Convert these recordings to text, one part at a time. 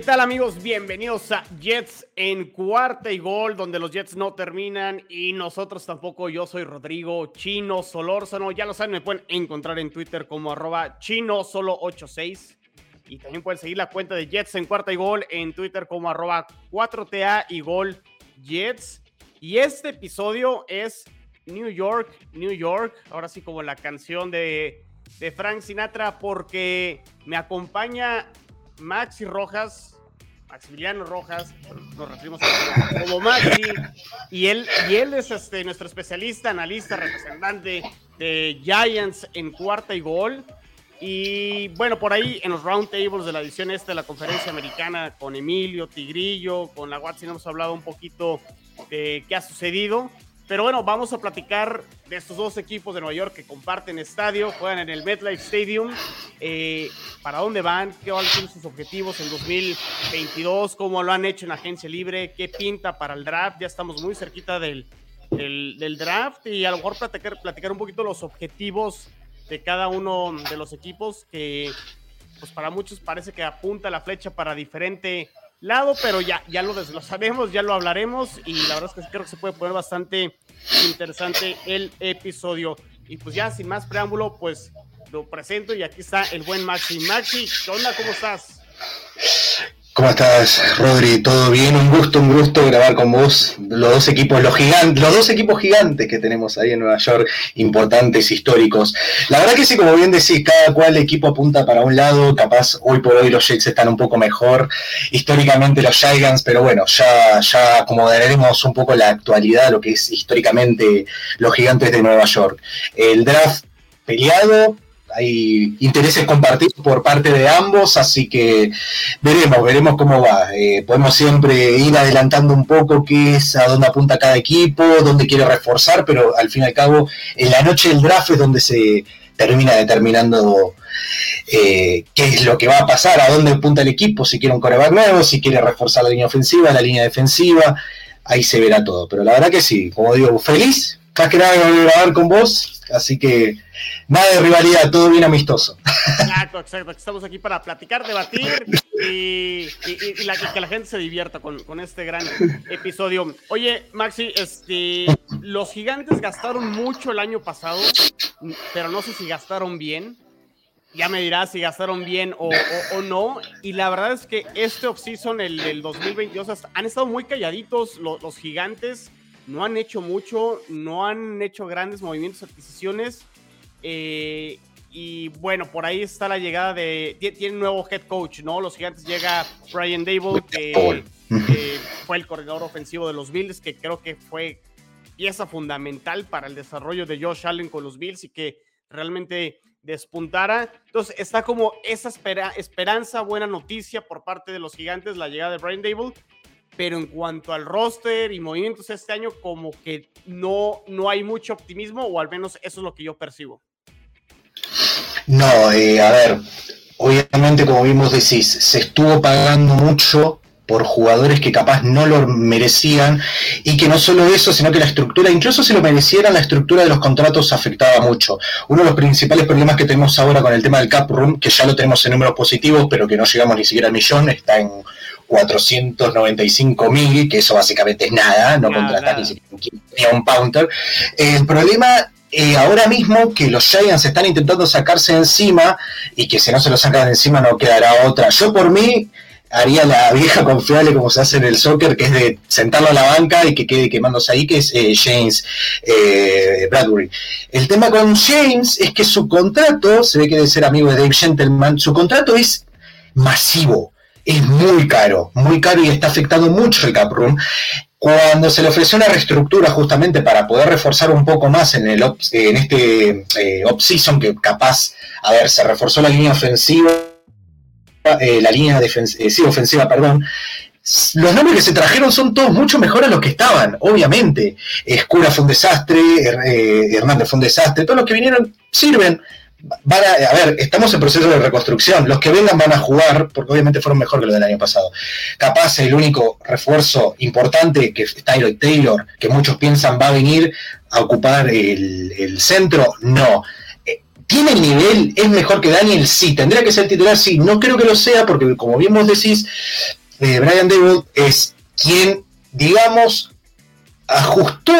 ¿Qué tal amigos? Bienvenidos a Jets en cuarta y gol, donde los Jets no terminan y nosotros tampoco. Yo soy Rodrigo Chino Solórzano. Ya lo saben, me pueden encontrar en Twitter como arroba chino solo 86 y también pueden seguir la cuenta de Jets en cuarta y gol en Twitter como arroba 4TA y gol Jets. Y este episodio es New York, New York. Ahora sí como la canción de, de Frank Sinatra porque me acompaña Maxi Rojas, Maximiliano Rojas, nos referimos a como Maxi, y él, y él es este, nuestro especialista, analista, representante de Giants en cuarta y gol. Y bueno, por ahí en los roundtables de la edición esta de la conferencia americana con Emilio, Tigrillo, con la Watson hemos hablado un poquito de qué ha sucedido. Pero bueno, vamos a platicar de estos dos equipos de Nueva York que comparten estadio, juegan en el MetLife Stadium. Eh, ¿Para dónde van? ¿Qué van a ser sus objetivos en 2022? ¿Cómo lo han hecho en agencia libre? ¿Qué pinta para el draft? Ya estamos muy cerquita del, del, draft y a lo mejor platicar, platicar un poquito los objetivos de cada uno de los equipos que pues para muchos parece que apunta la flecha para diferente lado, pero ya, ya lo sabemos, ya lo hablaremos y la verdad es que creo que se puede poner bastante interesante el episodio. Y pues ya sin más preámbulo, pues lo presento y aquí está el buen Maxi. Maxi, ¿qué onda? ¿Cómo estás? ¿Cómo estás, Rodri? ¿Todo bien? Un gusto, un gusto grabar con vos. Los dos equipos, los gigantes, los dos equipos gigantes que tenemos ahí en Nueva York, importantes, históricos. La verdad que sí, como bien decís, cada cual equipo apunta para un lado. Capaz hoy por hoy los Jets están un poco mejor. Históricamente los Giants, pero bueno, ya, ya acomodaremos un poco la actualidad, lo que es históricamente los gigantes de Nueva York. El draft peleado, hay intereses compartidos por parte de ambos, así que veremos, veremos cómo va. Eh, podemos siempre ir adelantando un poco qué es, a dónde apunta cada equipo, dónde quiere reforzar, pero al fin y al cabo, en la noche del draft es donde se termina determinando eh, qué es lo que va a pasar, a dónde apunta el equipo, si quiere un coreback nuevo, si quiere reforzar la línea ofensiva, la línea defensiva, ahí se verá todo. Pero la verdad que sí, como digo, feliz, más que nada grabar con vos, así que nada de rivalidad, todo bien amistoso. Exacto, exacto. Estamos aquí para platicar, debatir y, que la gente se divierta con, este gran episodio. Oye, Maxi, este, los gigantes gastaron mucho el año pasado, pero no sé si gastaron bien. Ya me dirás si gastaron bien o, no. Y la verdad es que este offseason, el del 2022, han estado muy calladitos los gigantes no han hecho mucho, no han hecho grandes movimientos, adquisiciones. Eh, y bueno, por ahí está la llegada de. Tiene un nuevo head coach, ¿no? Los gigantes llega Brian Dable, que, fue el corredor ofensivo de los Bills, que creo que fue pieza fundamental para el desarrollo de Josh Allen con los Bills y que realmente despuntara. Entonces está como esa esperanza, buena noticia por parte de los gigantes, la llegada de Brian Dable pero en cuanto al roster y movimientos este año, como que no, no hay mucho optimismo, o al menos eso es lo que yo percibo. No, eh, a ver, obviamente como vimos decís, se estuvo pagando mucho por jugadores que capaz no lo merecían y que no solo eso, sino que la estructura, incluso si lo merecieran, la estructura de los contratos afectaba mucho. Uno de los principales problemas que tenemos ahora con el tema del cap room, que ya lo tenemos en números positivos, pero que no llegamos ni siquiera al millón, está en 495 mil, que eso básicamente es nada, no contratar ni siquiera un Pounter. El problema eh, ahora mismo que los Giants están intentando sacarse encima y que si no se lo sacan de encima no quedará otra. Yo por mí haría la vieja confiable como se hace en el soccer, que es de sentarlo a la banca y que quede quemándose ahí, que es eh, James eh, Bradbury. El tema con James es que su contrato, se ve que debe ser amigo de Dave Gentleman, su contrato es masivo, es muy caro, muy caro y está afectando mucho el cap room. Cuando se le ofreció una reestructura justamente para poder reforzar un poco más en, el en este eh, off-season, que capaz, a ver, se reforzó la línea ofensiva, eh, la línea defensiva, eh, ofensiva, perdón, los nombres que se trajeron son todos mucho mejores a los que estaban, obviamente. Escura fue un desastre, Hernández fue un desastre, todos los que vinieron sirven, a, ver, estamos en proceso de reconstrucción. Los que vengan van a jugar, porque obviamente fueron mejor que los del año pasado. Capaz el único refuerzo importante que es Tyler Taylor, que muchos piensan va a venir a ocupar el, centro, no. Eh, ¿Tiene el nivel? ¿Es mejor que Daniel? Sí. ¿Tendría que ser titular? Sí. No creo que lo sea, porque como bien vos decís, eh, Brian Devil es quien, digamos, ajustó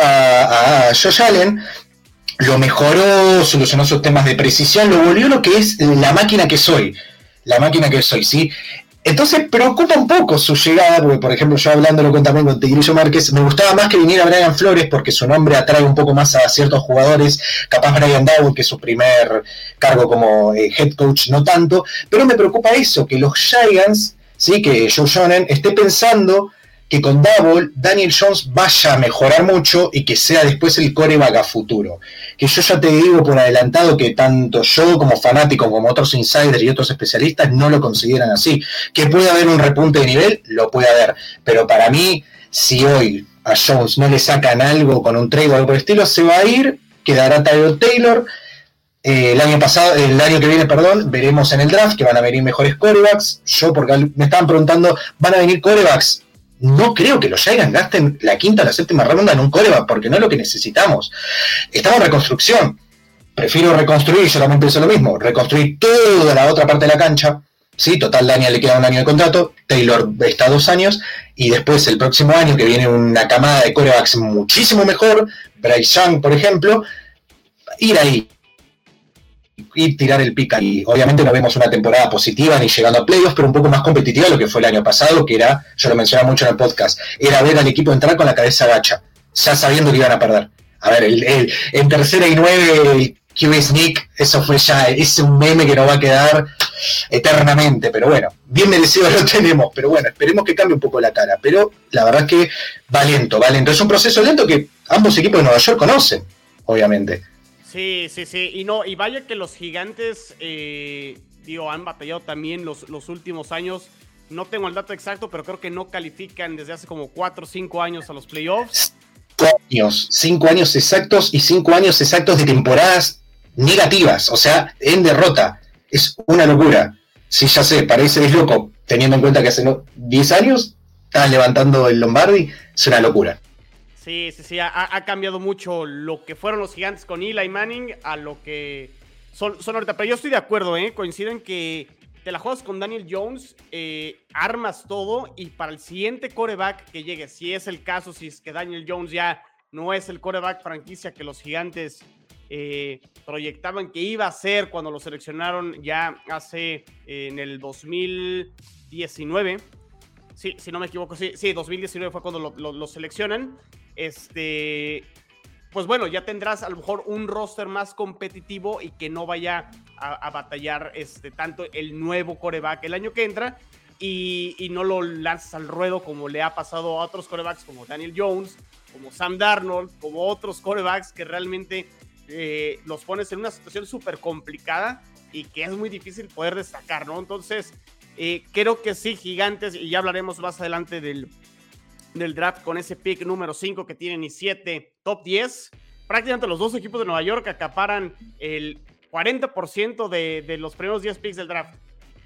a, a Josh Allen lo mejoró, solucionó sus temas de precisión, lo volvió lo que es la máquina que soy, la máquina que soy, ¿sí? Entonces preocupa un poco su llegada, porque por ejemplo yo hablándolo con, también con Tigrillo Márquez, me gustaba más que viniera Brian Flores porque su nombre atrae un poco más a ciertos jugadores, capaz Brian Dowell, que es su primer cargo como eh, head coach, no tanto, pero me preocupa eso, que los Giants, ¿sí? que Joe Shonen esté pensando que con Double Daniel Jones vaya a mejorar mucho y que sea después el coreback a futuro. Que yo ya te digo por adelantado que tanto yo como fanático como otros insiders y otros especialistas no lo consideran así. Que puede haber un repunte de nivel, lo puede haber. Pero para mí, si hoy a Jones no le sacan algo con un trade o algo por el estilo, se va a ir, quedará Tyler Taylor. Eh, el año pasado, el año que viene, perdón, veremos en el draft que van a venir mejores corebacks. Yo, porque me estaban preguntando, ¿van a venir corebacks? No creo que los Giants gasten la quinta o la séptima ronda en un coreback, porque no es lo que necesitamos. Estamos en reconstrucción. Prefiero reconstruir, yo también pienso lo mismo, reconstruir toda la otra parte de la cancha. Sí, total, Daniel le queda un año de contrato, Taylor está dos años, y después el próximo año que viene una camada de corebacks muchísimo mejor, Bryce Young, por ejemplo, ir ahí y tirar el pica. Y obviamente no vemos una temporada positiva ni llegando a playoffs, pero un poco más competitiva de lo que fue el año pasado, que era, yo lo mencionaba mucho en el podcast, era ver al equipo entrar con la cabeza gacha, ya sabiendo que iban a perder. A ver, el, en tercera y nueve, QB Sneak, eso fue ya, es un meme que nos va a quedar eternamente, pero bueno, bien merecido lo tenemos, pero bueno, esperemos que cambie un poco la cara, pero la verdad es que va lento, va lento, es un proceso lento que ambos equipos de Nueva York conocen, obviamente. Sí, sí, sí. Y no, y vaya que los gigantes, eh, digo, han batallado también los, últimos años. No tengo el dato exacto, pero creo que no califican desde hace como 4 o 5 años a los playoffs. Años, 5 años exactos y 5 años exactos de temporadas negativas, o sea, en derrota. Es una locura. Sí, ya sé, parece es loco, teniendo en cuenta que hace 10 años estaban levantando el Lombardi, es una locura. Sí, sí, sí, ha, cambiado mucho lo que fueron los gigantes con Eli Manning a lo que son, son ahorita. Pero yo estoy de acuerdo, ¿eh? Coincido en que te la juegas con Daniel Jones, eh, armas todo y para el siguiente coreback que llegue, si es el caso, si es que Daniel Jones ya no es el coreback franquicia que los gigantes eh, proyectaban que iba a ser cuando lo seleccionaron ya hace eh, en el 2019. Sí, si no me equivoco, sí, sí 2019 fue cuando lo, lo seleccionan este, pues bueno, ya tendrás a lo mejor un roster más competitivo y que no vaya a, batallar este, tanto el nuevo coreback el año que entra y, no lo lanzas al ruedo como le ha pasado a otros corebacks como Daniel Jones, como Sam Darnold, como otros corebacks que realmente eh, los pones en una situación súper complicada y que es muy difícil poder destacar, ¿no? Entonces, eh, creo que sí, gigantes, y ya hablaremos más adelante del, del draft con ese pick número 5 que tienen y 7, top 10. Prácticamente los dos equipos de Nueva York acaparan el 40% de, de los primeros 10 picks del draft.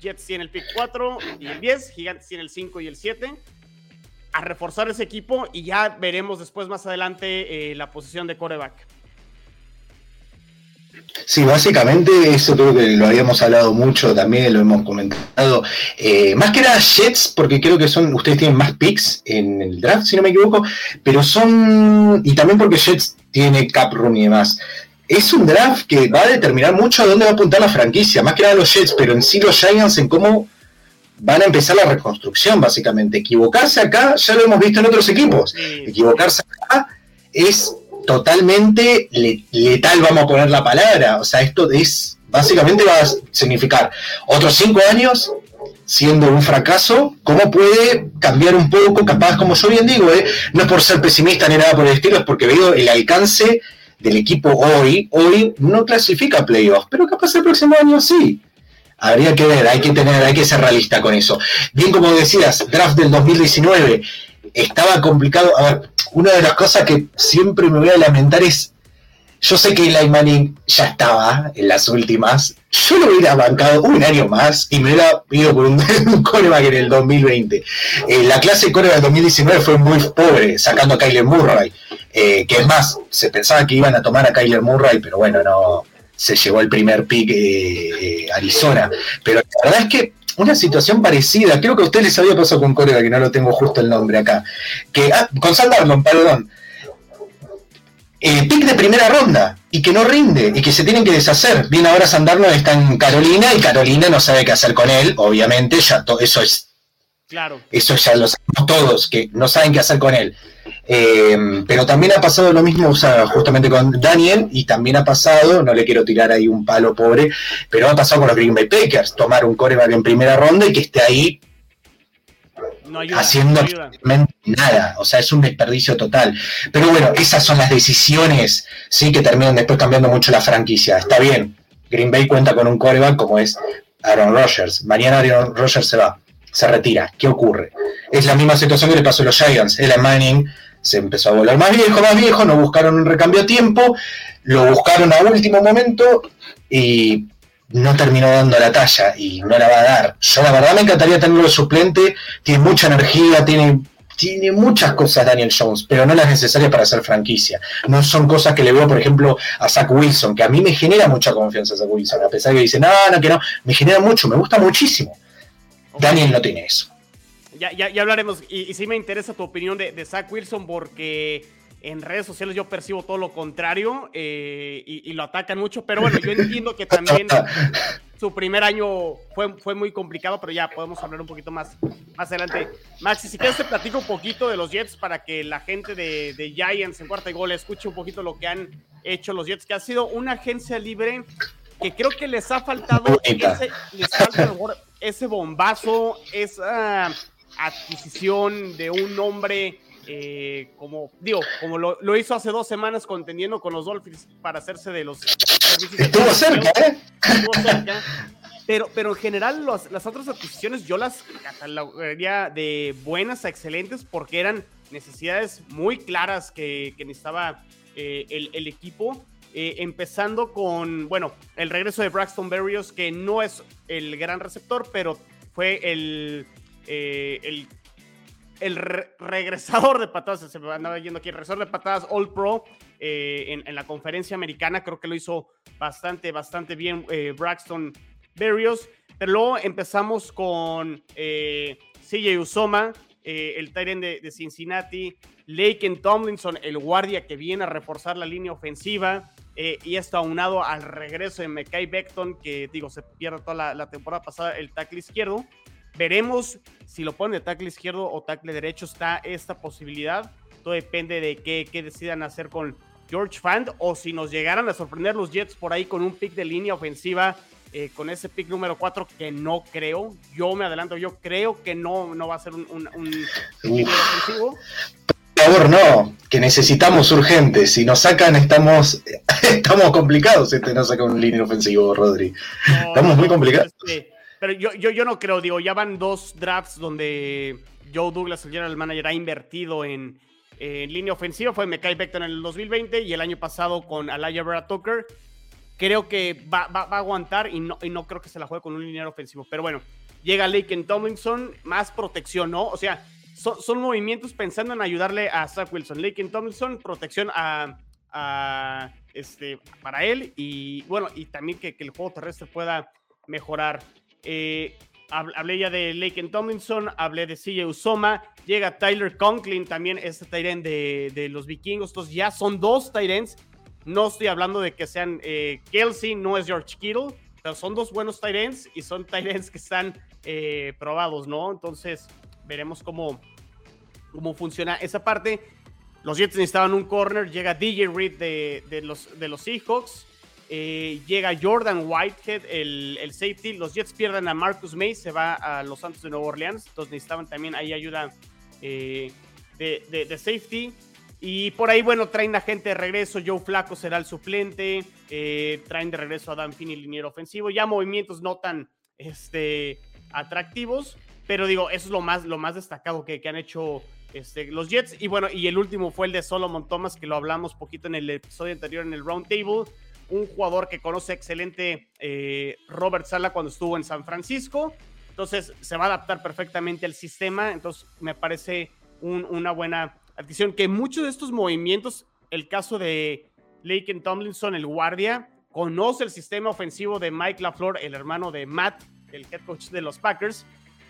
Jets tiene el pick 4 y el 10, Gigantes tiene el 5 y el 7. A reforzar ese equipo y ya veremos después más adelante eh, la posición de coreback. Sí, básicamente eso creo que lo habíamos hablado mucho también, lo hemos comentado. Eh, más que nada Jets, porque creo que son, ustedes tienen más picks en el draft, si no me equivoco, pero son, y también porque Jets tiene cap room y demás. Es un draft que va a determinar mucho a dónde va a apuntar la franquicia, más que nada los Jets, pero en sí los Giants en cómo van a empezar la reconstrucción, básicamente. Equivocarse acá, ya lo hemos visto en otros equipos. Equivocarse acá es totalmente letal, vamos a poner la palabra. O sea, esto es, básicamente va a significar otros cinco años siendo un fracaso, ¿cómo puede cambiar un poco? Capaz, como yo bien digo, ¿eh? no es por ser pesimista ni nada por el estilo, es porque veo el alcance del equipo hoy. Hoy no clasifica playoffs, pero capaz el próximo año sí. Habría que ver, hay que tener, hay que ser realista con eso. Bien, como decías, draft del 2019 estaba complicado. A ver, una de las cosas que siempre me voy a lamentar es yo sé que Eli Manning ya estaba en las últimas. Yo lo hubiera bancado un año más y me hubiera ido por un, un coreback en el 2020. Eh, la clase de coreback del 2019 fue muy pobre, sacando a Kyler Murray. Eh, que es más, se pensaba que iban a tomar a Kyler Murray, pero bueno, no se llevó el primer pick eh, Arizona. Pero la verdad es que una situación parecida, creo que a ustedes les había pasado con coreback, que no lo tengo justo el nombre acá. Que, ah, con Sandarlon, perdón eh, pick de primera ronda y que no rinde y que se tienen que deshacer. Bien, ahora Sandarno está en Carolina y Carolina no sabe qué hacer con él, obviamente, ya eso es. Claro. Eso ya lo sabemos todos, que no saben qué hacer con él. Eh, pero también ha pasado lo mismo, o sea, justamente con Daniel, y también ha pasado, no le quiero tirar ahí un palo pobre, pero ha pasado con los Green Bay Packers, tomar un coreback en primera ronda y que esté ahí haciendo absolutamente nada. O sea, es un desperdicio total. Pero bueno, esas son las decisiones, sí, que terminan después cambiando mucho la franquicia. Está bien, Green Bay cuenta con un coreback como es Aaron Rodgers. Mañana Aaron Rodgers se va, se retira. ¿Qué ocurre? Es la misma situación que le pasó a los Giants. El Manning se empezó a volar más viejo, más viejo, no buscaron un recambio a tiempo, lo buscaron a último momento y no terminó dando la talla y no la va a dar. Yo la verdad me encantaría tenerlo de suplente, tiene mucha energía, tiene, tiene muchas cosas Daniel Jones, pero no las necesarias para ser franquicia. No son cosas que le veo, por ejemplo, a Zach Wilson, que a mí me genera mucha confianza Zach Wilson, a pesar de que dice, no, no, que no, me genera mucho, me gusta muchísimo. Daniel no tiene eso. Ya, ya, ya hablaremos, y, sí me interesa tu opinión de, de Zach Wilson porque en redes sociales yo percibo todo lo contrario eh, y, lo atacan mucho, pero bueno, yo entiendo que también su primer año fue, fue muy complicado, pero ya podemos hablar un poquito más, más adelante. Maxi, si quieres te platico un poquito de los Jets para que la gente de, de Giants en cuarta y gol escuche un poquito lo que han hecho los Jets, que ha sido una agencia libre que creo que les ha faltado ese, les falta ese bombazo, esa adquisición de un hombre eh, como digo, como lo, hizo hace dos semanas contendiendo con los Dolphins para hacerse de los servicios. Estuvo cerca, ¿eh? Estuvo cerca. Pero, pero en general las otras adquisiciones yo las catalogaría de buenas a excelentes porque eran necesidades muy claras que, necesitaba eh, el, equipo. Eh, empezando con, bueno, el regreso de Braxton Berrios, que no es el gran receptor, pero fue el, el el regresador de patadas, se me andaba yendo aquí, el regresador de patadas All Pro eh, en, la conferencia americana, creo que lo hizo bastante, bastante bien eh, Braxton Berrios. Pero luego empezamos con eh, CJ Usoma, el Tyrant de, Cincinnati, Laken Tomlinson, el guardia que viene a reforzar la línea ofensiva. y esto aunado al regreso de Mekai Beckton, que digo, se pierde toda la temporada pasada el tackle izquierdo. Veremos si lo ponen de tackle izquierdo o tackle derecho. Está esta posibilidad. Todo depende de qué, decidan hacer con George Fand o si nos llegaran a sorprender los Jets por ahí con un pick de línea ofensiva. Eh, con ese pick número 4 que no creo, yo me adelanto, yo creo que no, no va a ser un, un, ofensivo. Por favor, no, que necesitamos urgente. Si nos sacan, estamos, estamos complicados. Este no saca un línea ofensivo, Rodri. estamos muy complicados. Este, pero yo, yo, yo no creo, digo, ya van dos drafts donde Joe Douglas, el general manager, ha invertido en, línea ofensiva. Fue Mekai Becton en el 2020 y el año pasado con Alaya Vera Tucker. Creo que va, va, a aguantar y no, y no creo que se la juegue con un lineal ofensivo. Pero bueno, llega Laken Tomlinson, más protección, ¿no? O sea, son, son movimientos pensando en ayudarle a Zach Wilson. Laken Tomlinson, protección a, a, este, para él y bueno, y también que, que el juego terrestre pueda mejorar. Eh, hablé ya de Laken Tomlinson, hablé de CJ Usoma, llega Tyler Conklin, también este Tyrant de, de, los vikingos. Estos ya son dos Tyrants. No estoy hablando de que sean eh, Kelsey, no es George Kittle. pero son dos buenos ends y son ends que están eh, probados, ¿no? Entonces, veremos cómo, cómo funciona esa parte. Los Jets necesitaban un corner, llega DJ Reed de, los, de los Seahawks, eh, llega Jordan Whitehead, el, safety. Los Jets pierden a Marcus May, se va a los Santos de Nueva Orleans, entonces necesitaban también ahí ayuda eh, de, safety. Y por ahí, bueno, traen a gente de regreso. Joe Flaco será el suplente. Eh, traen de regreso a Dan Finney, liniero ofensivo. Ya movimientos no tan este, atractivos. Pero digo, eso es lo más, lo más destacado que, han hecho este, los Jets. Y bueno, y el último fue el de Solomon Thomas, que lo hablamos poquito en el episodio anterior en el Round Table. Un jugador que conoce excelente eh, Robert Sala cuando estuvo en San Francisco. Entonces se va a adaptar perfectamente al sistema. Entonces me parece un, una buena adquisición. Que muchos de estos movimientos, el caso de Laken Tomlinson, el guardia, conoce el sistema ofensivo de Mike LaFleur, el hermano de Matt, el head coach de los Packers.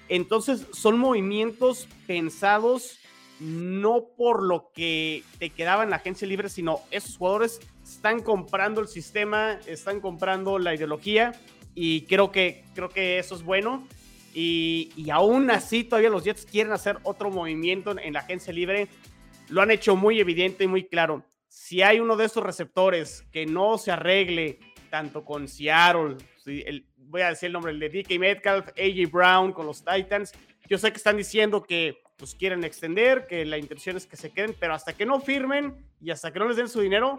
Entonces son movimientos pensados no por lo que te quedaba en la agencia libre, sino esos jugadores están comprando el sistema, están comprando la ideología y creo que, creo que eso es bueno. Y, y aún así todavía los Jets quieren hacer otro movimiento en, la agencia libre. Lo han hecho muy evidente y muy claro. Si hay uno de estos receptores que no se arregle tanto con Seattle, el, voy a decir el nombre, el de DK Metcalf, AJ Brown con los Titans, yo sé que están diciendo que pues quieren extender, que la intención es que se queden, pero hasta que no firmen y hasta que no les den su dinero,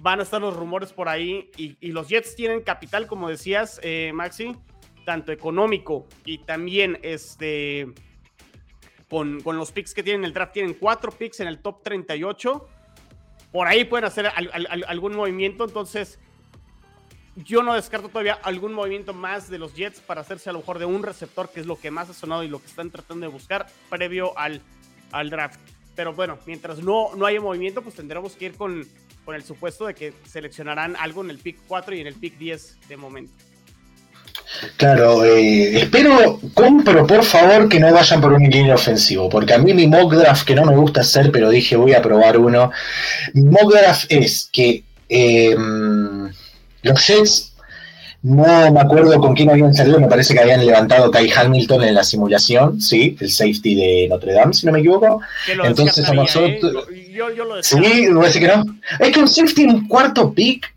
van a estar los rumores por ahí. Y, los Jets tienen capital, como decías, eh, Maxi, tanto económico y también este, con, con, los picks que tienen en el draft. Tienen cuatro picks en el top 38. Por ahí pueden hacer al, al, algún movimiento. Entonces, yo no descarto todavía algún movimiento más de los Jets para hacerse a lo mejor de un receptor, que es lo que más ha sonado y lo que están tratando de buscar previo al, al draft. Pero bueno, mientras no, no haya movimiento, pues tendremos que ir con, con el supuesto de que seleccionarán algo en el pick 4 y en el pick 10 de momento. Claro, eh, espero, compro por favor que no vayan por un línea ofensivo, porque a mí mi mock draft, que no me gusta hacer, pero dije voy a probar uno, mi mock draft es que eh, los Jets, no me acuerdo con quién habían salido, me parece que habían levantado Kai Hamilton en la simulación, sí, el safety de Notre Dame, si no me equivoco. Entonces a nosotros... ¿eh? Yo, yo lo sí, parece que no. Es que un safety en un cuarto pick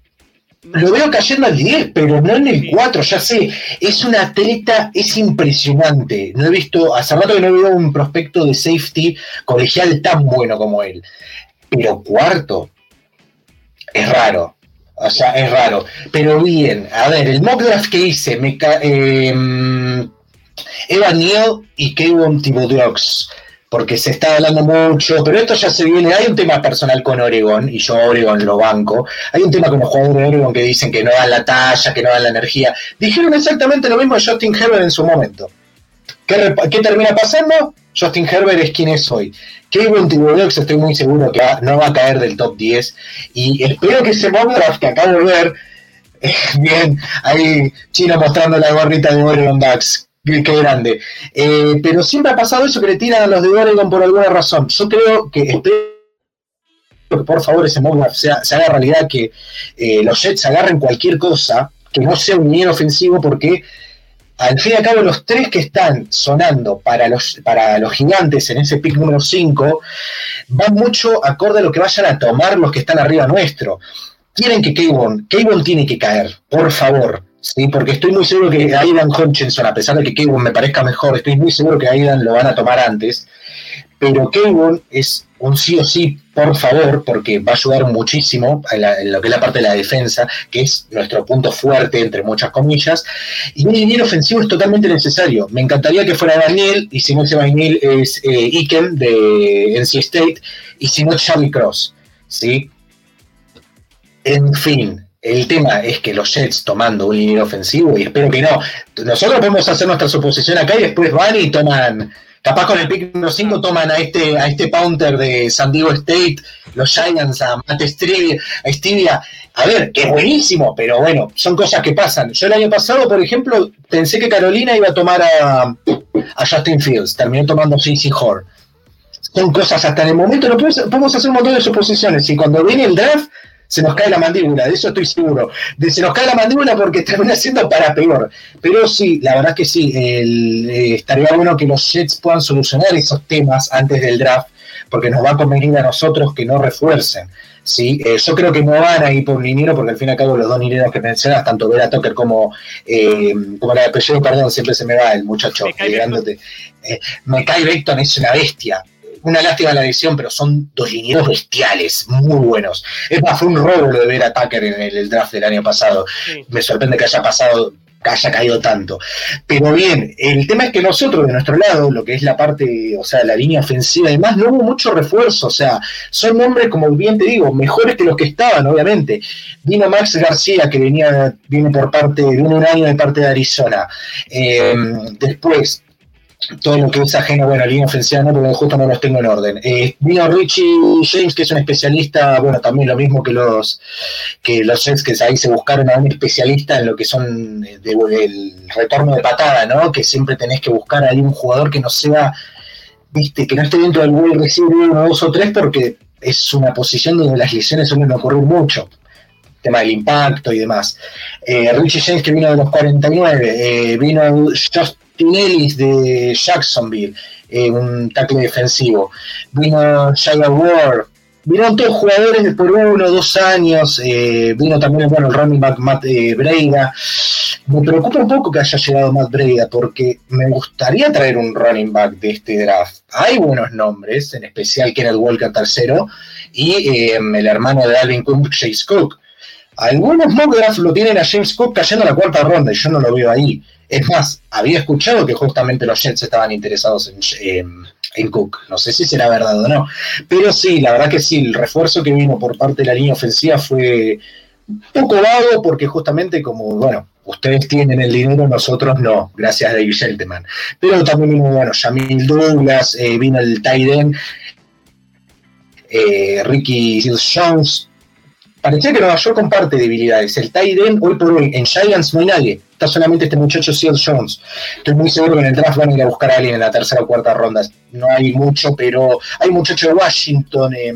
lo veo cayendo al 10, pero no en el 4, ya sé. Es un atleta, es impresionante. No he visto, hace rato que no veo un prospecto de safety colegial tan bueno como él. Pero cuarto, es raro. O sea, es raro. Pero bien, a ver, el mock draft que hice, me eh, Evan Neal y Kevin Thibodeaux porque se está hablando mucho, pero esto ya se viene, hay un tema personal con Oregon, y yo Oregon lo banco, hay un tema con los jugadores de Oregon que dicen que no dan la talla, que no dan la energía, dijeron exactamente lo mismo de Justin Herbert en su momento. ¿Qué, qué termina pasando? Justin Herbert es quien es hoy. Kevin Thibodeaux estoy muy seguro que no va a caer del top 10, y espero que ese mock que acabo de ver, bien, ahí Chino mostrando la gorrita de Oregon Ducks, Qué, grande. Eh, pero siempre ha pasado eso que le tiran a los de Oregon por alguna razón. Yo creo que espero que por favor ese mock sea, se haga realidad, que eh, los Jets agarren cualquier cosa, que no sea un dinero ofensivo, porque al fin y al cabo los tres que están sonando para los, para los gigantes en ese pick número 5 van mucho acorde a lo que vayan a tomar los que están arriba nuestro. Quieren que Kayvon, Kayvon tiene que caer, por favor. Sí, porque estoy muy seguro que Aidan Hutchinson, a pesar de que Kevin me parezca mejor, estoy muy seguro que Aidan lo van a tomar antes. Pero Kevin es un sí o sí, por favor, porque va a ayudar muchísimo en, lo que es la parte de la defensa, que es nuestro punto fuerte, entre muchas comillas. Y un dinero ofensivo es totalmente necesario. Me encantaría que fuera Daniel, y si no es Daniel, es eh, Ikem de NC State, y si no, Xavi Cross. ¿sí? En fin, el tema es que los Jets tomando un línea ofensivo, y espero que no, nosotros podemos hacer nuestra suposición acá y después van y toman, capaz con el pick número 5 toman a este, a este Pounter de San Diego State, los Giants, a Matt Stevia, a ver, que es buenísimo, pero bueno, son cosas que pasan. Yo el año pasado, por ejemplo, pensé que Carolina iba a tomar a, a Justin Fields, terminó tomando a CC Horn. Son cosas hasta en el momento, no podemos, podemos hacer un montón de suposiciones, y cuando viene el draft Se nos cae la mandíbula, de eso estoy seguro. De, se nos cae la mandíbula porque termina siendo para peor. Pero sí, la verdad que sí, eh, estaría bueno que los Jets puedan solucionar esos temas antes del draft, porque nos va a convenir a nosotros que no refuercen. ¿sí? Eh, yo creo que no van a ir por dinero, porque al fin y al cabo los dos dineros que mencionas, tanto Vera Tucker como, eh, como la de apellido, perdón, siempre se me va el muchacho. Me cae Beckton es una bestia una lástima la edición, pero son dos linieros bestiales, muy buenos. Es más, fue un robo lo de ver a Tucker en el, draft del año pasado. Me sorprende que haya pasado que haya caído tanto. Pero bien, el tema es que nosotros, de nuestro lado, lo que es la parte, o sea, la línea ofensiva y demás, no hubo mucho refuerzo. O sea, son nombres, como bien te digo, mejores que los que estaban, obviamente. Vino Max García, que venía, viene por parte, viene un año de parte de Arizona. Eh, después, todo lo que es ajeno, bueno, línea ofensiva no, porque justo no los tengo en orden. Eh, vino Richie James, que es un especialista, bueno, también lo mismo que los que los Jets, que ahí se buscaron a un especialista en lo que son eh, el retorno de patada, ¿no? Que siempre tenés que buscar ahí un jugador que no sea, viste, que no esté dentro del wide receiver uno, dos o tres, porque es una posición donde las lesiones suelen ocurrir mucho tema del impacto y demás. Eh, Richie James, que vino de los 49, vino Just Ellis de Jacksonville, eh, un tackle defensivo. Vino Shia Ward. Vinieron todos jugadores por uno, dos años. Eh, vino también bueno, el running back Matt eh, Breida. Me preocupa un poco que haya llegado Matt Breida porque me gustaría traer un running back de este draft. Hay buenos nombres, en especial Kenneth Walker tercero y el hermano de Alvin Cook, Chase Cook. Algunos mock lo tienen a James Cook cayendo en la cuarta ronda y yo no lo veo ahí. Es más, había escuchado que justamente los Jets estaban interesados en, Cook. No sé si será verdad o no. Pero sí, la verdad que sí, el refuerzo que vino por parte de la línea ofensiva fue un poco vago porque justamente como, bueno, ustedes tienen el dinero, nosotros no, gracias a David Shelteman. Pero también vino, bueno, Jamil Douglas, eh, vino el Tyden, eh, Ricky Jones, parecía que Nueva York comparte debilidades. El Tyden, hoy por hoy, en Giants no hay nadie. Está solamente este muchacho Seal Jones. Estoy muy seguro que en el draft van a ir a buscar a alguien en la tercera o cuarta ronda. No hay mucho, pero hay muchacho de Washington, eh,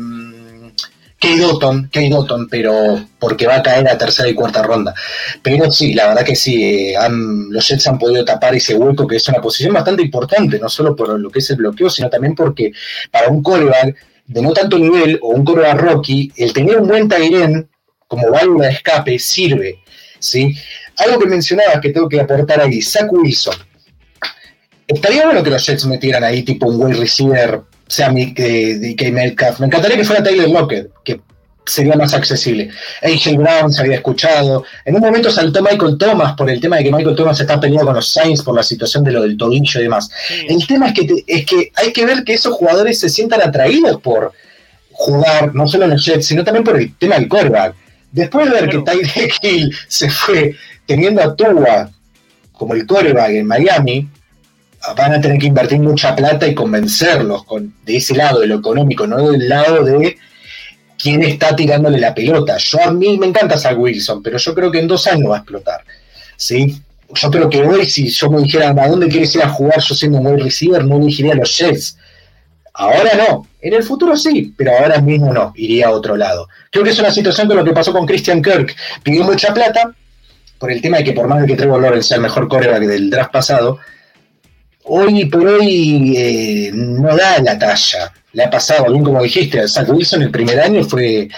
Kay Dotton, pero porque va a caer a tercera y cuarta ronda. Pero sí, la verdad que sí, eh, los Jets han podido tapar ese hueco, que es una posición bastante importante, no solo por lo que es el bloqueo, sino también porque para un coreback de no tanto nivel o un a Rocky, el tener un buen Tyren como válvula de escape sirve. ¿sí? Algo que mencionabas que tengo que aportar ahí, Zach Wilson. Estaría bueno que los Jets metieran ahí tipo un wide receiver, sea DK Metcalf. Me encantaría que fuera Tyler Lockett, que sería más accesible. Angel Brown se había escuchado. En un momento saltó Michael Thomas por el tema de que Michael Thomas está peleado con los Saints por la situación de lo del tobillo y demás. El tema es que, es que hay que ver que esos jugadores se sientan atraídos por jugar, no solo en los Jets, sino también por el tema del quarterback. Después de ver que Tyler Hill se fue teniendo a Tua como el quarterback en Miami, van a tener que invertir mucha plata y convencerlos con, de ese lado, de lo económico, no del lado de quién está tirándole la pelota. Yo a mí me encanta Zach Wilson, pero yo creo que en dos años va a explotar. ¿sí? Yo creo que hoy, si yo me dijera a dónde quieres ir a jugar yo siendo un wide receiver, no elegiría a los Jets. Ahora no, en el futuro sí, pero ahora mismo no, iría a otro lado. Creo que es una situación con lo que pasó con Christian Kirk. Pidió mucha plata por el tema de que por más de que Trevor Lawrence sea el mejor coreback del draft pasado, hoy por hoy eh, no da la talla le ha pasado, bien como dijiste, a Zach Wilson el primer año fue,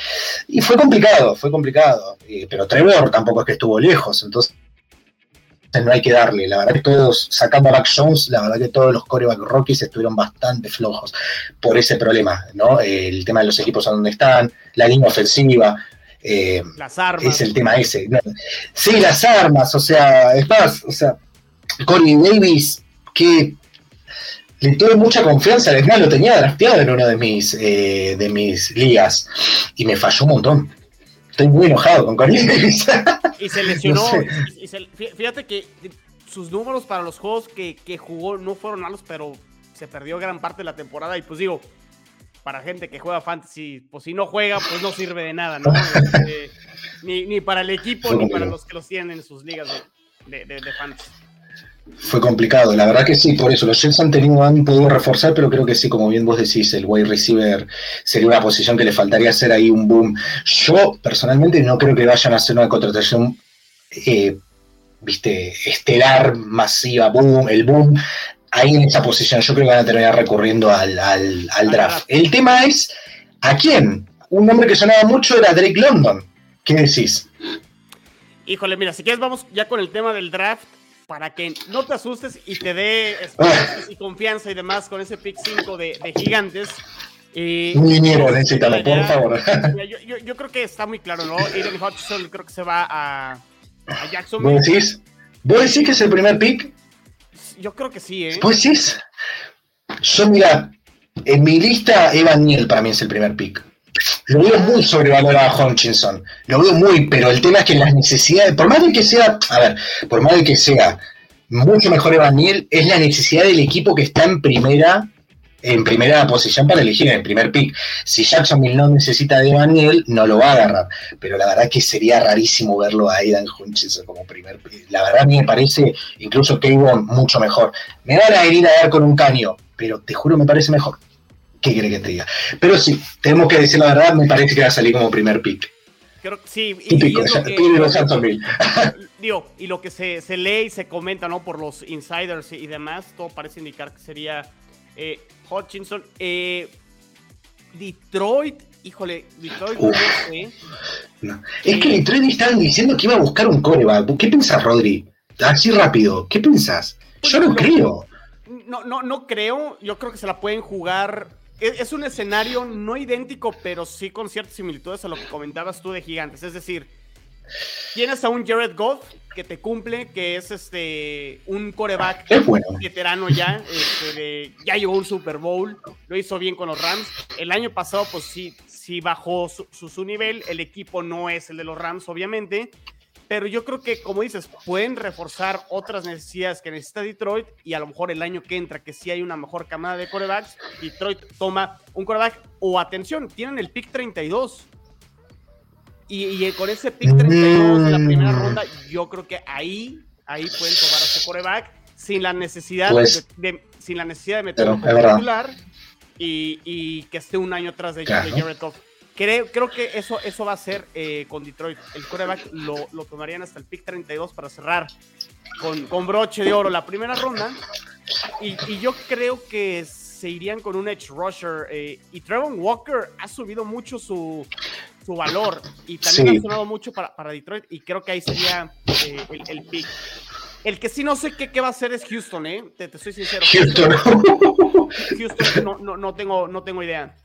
y fue complicado, fue complicado, pero Trevor tampoco es que estuvo lejos, entonces no hay que darle, la verdad que todos, sacando a Mac Jones, la verdad que todos los coreback Rockies estuvieron bastante flojos por ese problema, ¿no? el tema de los equipos a donde están, la línea ofensiva, eh, las armas. Es el tema ese. Sí, las armas, o sea, es más, o sea, Corey Davis, que le tuve mucha confianza, además lo tenía drafteado en una de mis, eh, de mis ligas y me falló un montón. Estoy muy enojado con Corey Y se lesionó. fíjate que sus números para los juegos que, jugó no fueron malos, pero se perdió gran parte de la temporada. Y pues digo, para gente que juega fantasy, pues si no juega, pues no sirve de nada, ¿no? Este, ni, para el equipo, ni para los que los tienen en sus ligas de, de fantasy. Fue complicado. La verdad que sí, por eso los Jets han tenido, han podido reforzar, pero creo que sí, como bien vos decís, el wide receiver sería una posición que le faltaría hacer ahí un boom. Yo personalmente no creo que vayan a hacer una contratación, eh, viste, estelar, masiva, boom, el boom. Ahí en esa posición, yo creo que van a terminar recurriendo al, al draft. El tema es, ¿a quién? Un nombre que sonaba mucho era Drake London. ¿Qué decís? Híjole, mira, si quieres vamos ya con el tema del draft para que no te asustes y te dé y confianza y demás con ese pick 5 de, gigantes. Eh, dinero, necesitalo, por favor. Yo, creo que está muy claro, ¿no? Aiden Hutchinson creo que se va a, a Jacksonville. ¿Vos decís? ¿Vos decís que es el primer pick? Yo creo que sí, ¿eh? Pues sí. Yo, mira, en mi lista, Evan Neal para mí es el primer pick. Lo veo muy sobrevalorado a Hutchinson. Lo veo muy, pero el tema es que las necesidades, por más de que sea, a ver, por más de que sea mucho mejor Evan es la necesidad del equipo que está en primera en primera posición para elegir en el primer pick. Si Jacksonville no necesita de Evan no lo va a agarrar. Pero la verdad que sería rarísimo verlo a Aidan Hutchinson como primer pick. La verdad a mí me parece incluso Kayvon mucho mejor. Me van a ir a dar con un caño, pero te juro me parece mejor. ¿Qué quiere que te diga? Pero sí, tenemos que decir la verdad, me parece que va a salir como primer pick. Creo que sí, y, Típico, y los Digo, y lo que se, se, lee y se comenta, ¿no? Por los insiders y demás, todo parece indicar que sería eh, Hutchinson. Eh, Detroit, híjole, Detroit no sé. Es que Detroit estaban diciendo que iba a buscar un coreback. ¿Qué piensas, Rodri? Así rápido, ¿qué piensas? Yo no creo. No, no, no creo. Yo creo que se la pueden jugar es, un escenario no idéntico, pero sí con ciertas similitudes a lo que comentabas tú de Gigantes. Es decir, tienes a un Jared Goff que te cumple, que es este un coreback veterano ya, este, ya llegó un Super Bowl, lo hizo bien con los Rams. El año pasado, pues sí, sí bajó su, su nivel. El equipo no es el de los Rams, obviamente pero yo creo que, como dices, pueden reforzar otras necesidades que necesita Detroit y a lo mejor el año que entra, que sí hay una mejor camada de corebacks, Detroit toma un coreback o atención, tienen el pick 32. Y, con ese pick 32 de la primera mm. ronda, yo creo que ahí, ahí pueden tomar a ese coreback sin la necesidad, pues, de, sin la necesidad de meterlo como titular y, y, que esté un año atrás de, Jared Goff. Creo, creo que eso, eso va a ser eh, con Detroit. El coreback lo, lo, tomarían hasta el pick 32 para cerrar con, con broche de oro la primera ronda. Y, y, yo creo que se irían con un edge rusher. Eh, y Trevon Walker ha subido mucho su, su valor y también ha sonado mucho para, para, Detroit. Y creo que ahí sería eh, el, el, pick. El que sí no sé qué, qué va a hacer es Houston, ¿eh? Te, te soy sincero. Houston, Houston no, no, no, tengo, no tengo idea.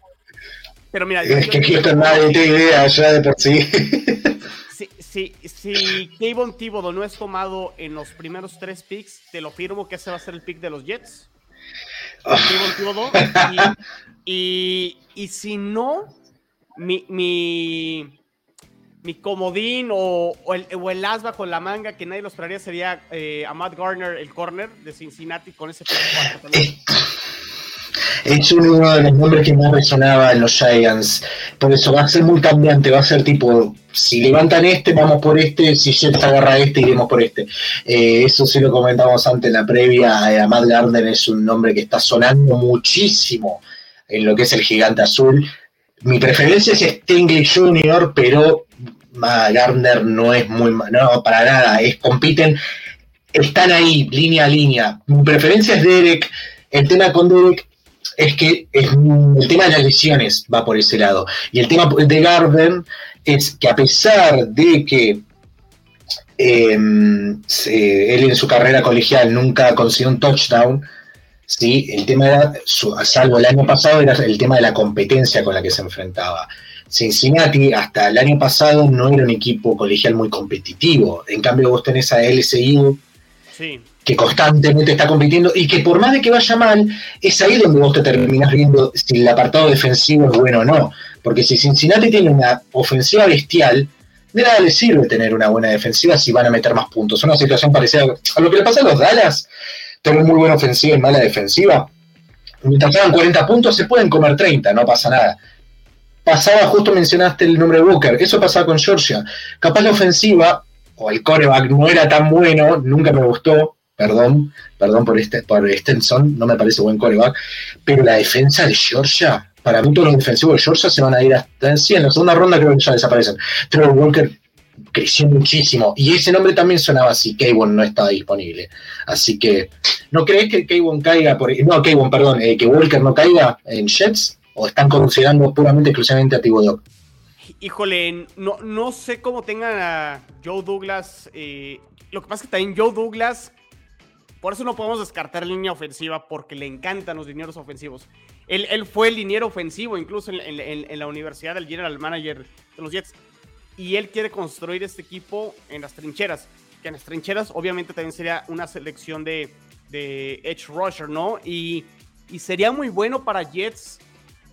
Pero mira, es que Houston nadie tiene idea ya de por sí. Si, si, si Kayvon Thibodeau no es tomado en los primeros tres picks, te lo firmo que ese va a ser el pick de los Jets. Oh. Y, y, si no, mi, mi, mi comodín o, el, o el as bajo la manga que nadie los traería sería eh, a Matt Garner, el corner de Cincinnati, con ese pick 4 también. Es uno de los nombres que más resonaba en los Giants. Por eso va a ser muy cambiante, va a ser tipo, si levantan este, vamos por este, si Jets agarra este, iremos por este. Eh, eso sí lo comentamos antes en la previa, eh, Matt Gardner es un nombre que está sonando muchísimo en lo que es el gigante azul. Mi preferencia es Stingley Jr., pero Gardner no es muy, no, para nada, es, compiten, están ahí, línea a línea. Mi preferencia es Derek, el tema con Derek es que el tema de las lesiones va por ese lado. Y el tema de Garden es que a pesar de que em, él en su carrera colegial nunca consiguió un touchdown, ¿sí? el tema era, salvo el año pasado, era el tema de la competencia con la que se enfrentaba. Cincinnati hasta el año pasado no era un equipo colegial muy competitivo. En cambio, vos tenés a LSU, sí que constantemente está compitiendo y que por más de que vaya mal, es ahí donde vos te terminás viendo si el apartado defensivo es bueno o no. Porque si Cincinnati tiene una ofensiva bestial, de nada le sirve tener una buena defensiva si van a meter más puntos. Es una situación parecida a lo que le pasa a los Dallas. Tienen muy buena ofensiva y mala defensiva. Mientras hagan 40 puntos, se pueden comer 30, no pasa nada. Pasaba, justo mencionaste el nombre de Booker, eso pasaba con Georgia. Capaz la ofensiva o el coreback no era tan bueno, nunca me gustó, perdón, perdón por, este, por Stenson, no me parece buen coreback, pero la defensa de Georgia, para mí todos los defensivos de Georgia se van a ir hasta sí, en la segunda ronda creo que ya desaparecen. Trevor Walker creció muchísimo y ese nombre también sonaba así, Kayvon no estaba disponible. Así que, ¿no crees que Kayvon caiga por... No, Kayvon, perdón, eh, que Walker no caiga en Jets? ¿O están considerando puramente exclusivamente a Thibodeau? Híjole, no, no sé cómo tengan a Joe Douglas. Eh, lo que pasa es que también Joe Douglas, por eso no podemos descartar línea ofensiva, porque le encantan los dineros ofensivos. Él, fue el liniero ofensivo, incluso en, la universidad del general manager de los Jets. Y él quiere construir este equipo en las trincheras. Que en las trincheras, obviamente, también sería una selección de, Edge Rusher, ¿no? Y, y sería muy bueno para Jets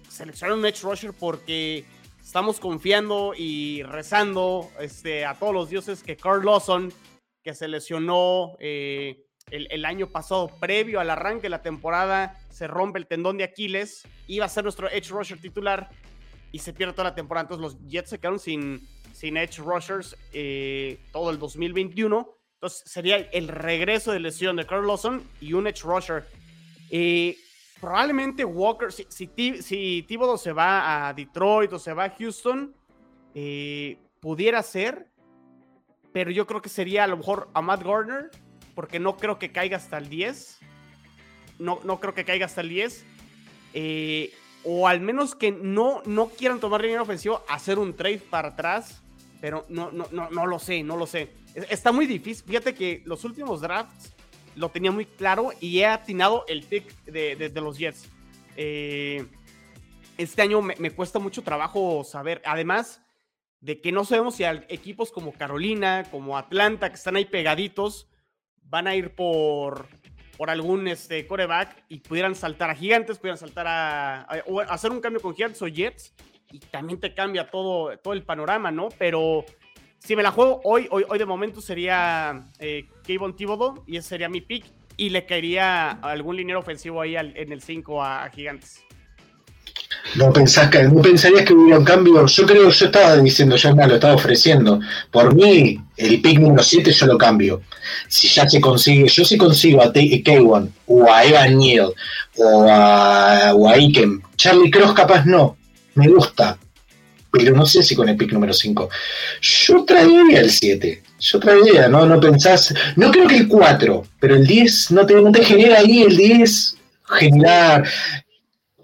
seleccionar un Edge Rusher porque estamos confiando y rezando este, a todos los dioses que Carl Lawson, que se lesionó eh, el, año pasado, previo al arranque de la temporada, se rompe el tendón de Aquiles, iba a ser nuestro Edge Rusher titular y se pierde toda la temporada. Entonces los Jets se quedaron sin, sin Edge Rushers eh, todo el 2021. Entonces sería el regreso de lesión de Carl Lawson y un Edge Rusher. Eh, probablemente Walker, si, si, si se va a Detroit o se va a Houston, eh, pudiera ser, pero yo creo que sería a lo mejor a Matt Gardner, porque no creo que caiga hasta el 10. No, no creo que caiga hasta el 10. Eh, o al menos que no, no quieran tomar línea ofensivo, hacer un trade para atrás, pero no, no, no, no lo sé, no lo sé. Está muy difícil. Fíjate que los últimos drafts lo tenía muy claro y he atinado el pick de, los Jets. Eh, este año me, cuesta mucho trabajo saber, además de que no sabemos si equipos como Carolina, como Atlanta, que están ahí pegaditos, van a ir por, por algún este, coreback y pudieran saltar a gigantes, pudieran saltar a, hacer un cambio con gigantes o Jets y también te cambia todo, todo el panorama, ¿no? Pero si me la juego hoy, hoy, hoy de momento sería eh, Kayvon Thibodeau y ese sería mi pick. Y le caería algún liniero ofensivo ahí en el 5 a, Gigantes. No, pensás que, no pensarías que hubiera un cambio. Yo creo yo estaba diciendo, ya me lo estaba ofreciendo. Por mí, el pick número 7 yo lo cambio. Si ya se consigue, yo si consigo a K1 o a Evan Neal o a, o Ikem, Charlie Cross capaz no. Me gusta pero no sé si con el pick número 5. Yo traería el 7. Yo traería, ¿no? No pensás. No creo que el 4, pero el 10 no te, no te genera ahí el 10 generar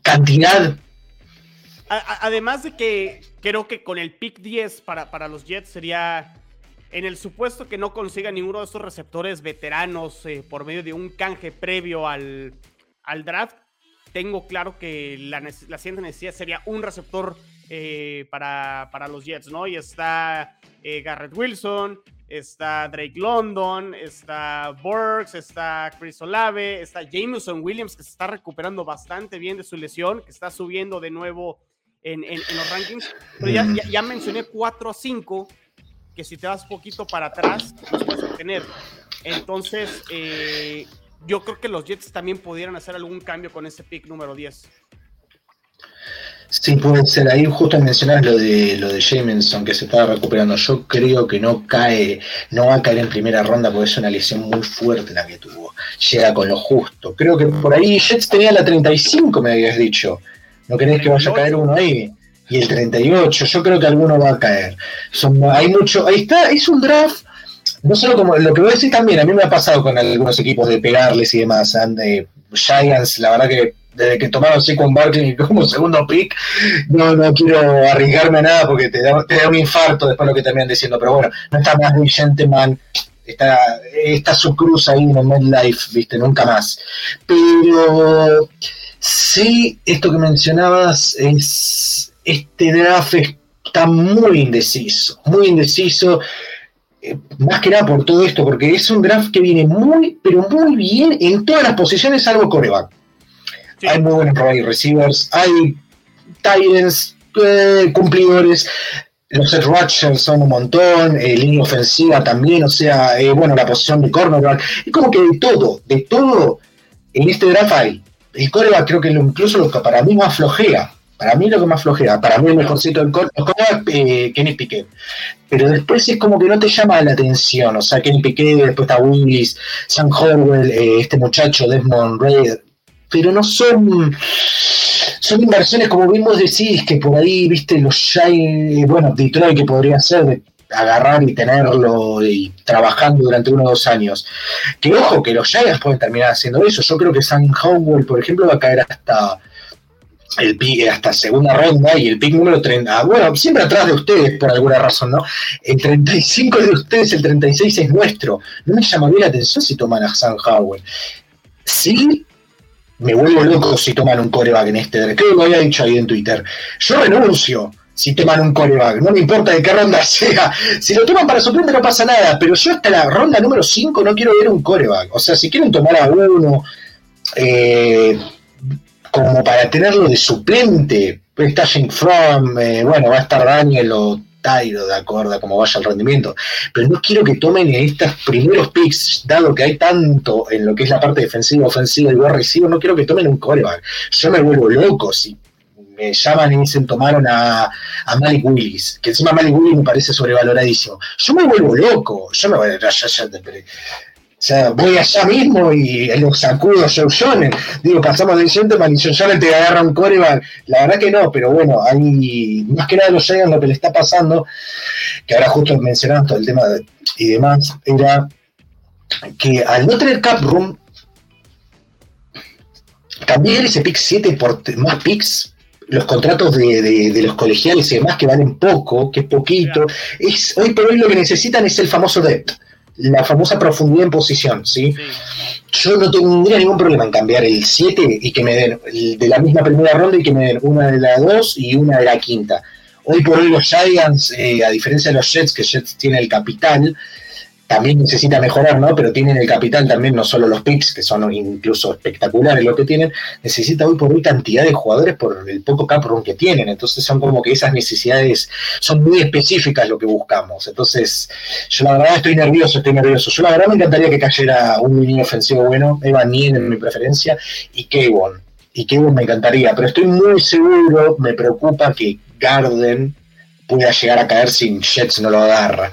cantidad. Además de que creo que con el pick 10 para, para los Jets sería. En el supuesto que no consiga ninguno de estos receptores veteranos eh, por medio de un canje previo al, al draft, tengo claro que la, la siguiente necesidad sería un receptor eh, para, para, los Jets, ¿no? Y está eh, Garrett Wilson, está Drake London, está Burks, está Chris Olave, está Jameson Williams, que se está recuperando bastante bien de su lesión, que está subiendo de nuevo en, en, los rankings. Pero ya, ya, mencioné 4 a 5, que si te vas poquito para atrás, los puedes obtener. Entonces, eh, yo creo que los Jets también pudieran hacer algún cambio con ese pick número 10. Sí, puede ser. Ahí justo mencionas lo de lo de Jameson que se estaba recuperando. Yo creo que no cae, no va a caer en primera ronda porque es una lesión muy fuerte la que tuvo. Llega con lo justo. Creo que por ahí Jets tenía la 35, me habías dicho. ¿No querés que vaya a caer uno ahí? Y el 38, yo creo que alguno va a caer. Hay mucho, ahí está, es un draft. No solo como lo que voy a decir también, a mí me ha pasado con algunos equipos de pegarles y demás. De Giants, la verdad que desde que tomaron con Barkley como segundo pick, no, no quiero arriesgarme a nada porque te da, te da un infarto después lo que terminan diciendo. Pero bueno, no está más de Gentleman, está, está su cruz ahí en el Life, viste, nunca más. Pero sí, esto que mencionabas es. Este draft está muy indeciso, muy indeciso eh, más que nada por todo esto, porque es un draft que viene muy, pero muy bien en todas las posiciones, salvo coreback. Hay muy buenos receivers, hay Titans, eh, cumplidores. Los set rushers son un montón, eh, línea ofensiva también, o sea, eh, bueno, la posición de cornerback, es como que de todo, de todo en este draft hay. El coreback creo que incluso lo que para mí más flojea, Para mí lo que más flojea, para mí el mejorcito del core, eh, Kenny Piquet. Pero después es como que no te llama la atención. O sea, Kenny Piquet, después está Willis, Sam Horwell, eh, este muchacho, Desmond Ray. Pero no son. Son inversiones, como vimos decís, que por ahí, viste, los Giants, bueno, Detroit que podría ser agarrar y tenerlo y trabajando durante uno o dos años. Que ojo, que los Giants pueden terminar haciendo eso. Yo creo que Sam Howell, por ejemplo, va a caer hasta el pick hasta segunda ronda y el pick número 30. Ah, bueno, siempre atrás de ustedes por alguna razón, ¿no? El 35 es de ustedes, el 36 es nuestro. No me llamaría la atención si toman a Sam Howell. Sí, me vuelvo loco si toman un coreback en este Creo que lo había dicho ahí en Twitter. Yo renuncio si toman un coreback, no me importa de qué ronda sea. Si lo toman para suplente no pasa nada, pero yo hasta la ronda número 5 no quiero ver un coreback. O sea, si quieren tomar a uno eh, como para tenerlo de suplente, está Jane From, eh, bueno, va a estar Daniel o Tyro, de acuerdo a cómo vaya el rendimiento. Pero no quiero que tomen estos primeros picks, dado que hay tanto en lo que es la parte defensiva, ofensiva y wide no quiero que tomen un coreback. Yo me vuelvo loco si me llaman y dicen tomaron a, a Malik Willis, que encima Malik Willis me parece sobrevaloradísimo. Yo me vuelvo loco, yo me voy a... Ya, ya, o sea, voy allá mismo y los sacudo Joe Jones. Digo, pasamos del gentleman y Joe Jones te agarra un coreback. La verdad que no, pero bueno, hay más que nada los Giants lo que le está pasando, que ahora justo mencionaban todo el tema y demás, era que al no tener cap room, cambiar ese pick 7 por más picks los contratos de, los colegiales y demás que valen poco, que es poquito, es, hoy por hoy lo que necesitan es el famoso depth, la famosa profundidad en posición, ¿sí? Yo no tendría ningún problema en cambiar el 7 y que me den de la misma primera ronda y que me den una de la 2 y una de la quinta. Hoy por hoy los Giants, eh, a diferencia de los Jets, que Jets tiene el capital, también necesita mejorar, ¿no? Pero tienen el capital también, no solo los picks, que son incluso espectaculares lo que tienen, necesita hoy por hoy cantidad de jugadores por el poco cap que tienen. Entonces son como que esas necesidades son muy específicas lo que buscamos. Entonces, yo la verdad estoy nervioso, estoy nervioso. Yo la verdad me encantaría que cayera un niño ofensivo bueno, Evan Nien en mi preferencia, y Kevon. Y Kevon me encantaría, pero estoy muy seguro, me preocupa que Garden pueda llegar a caer sin Jets no lo agarra.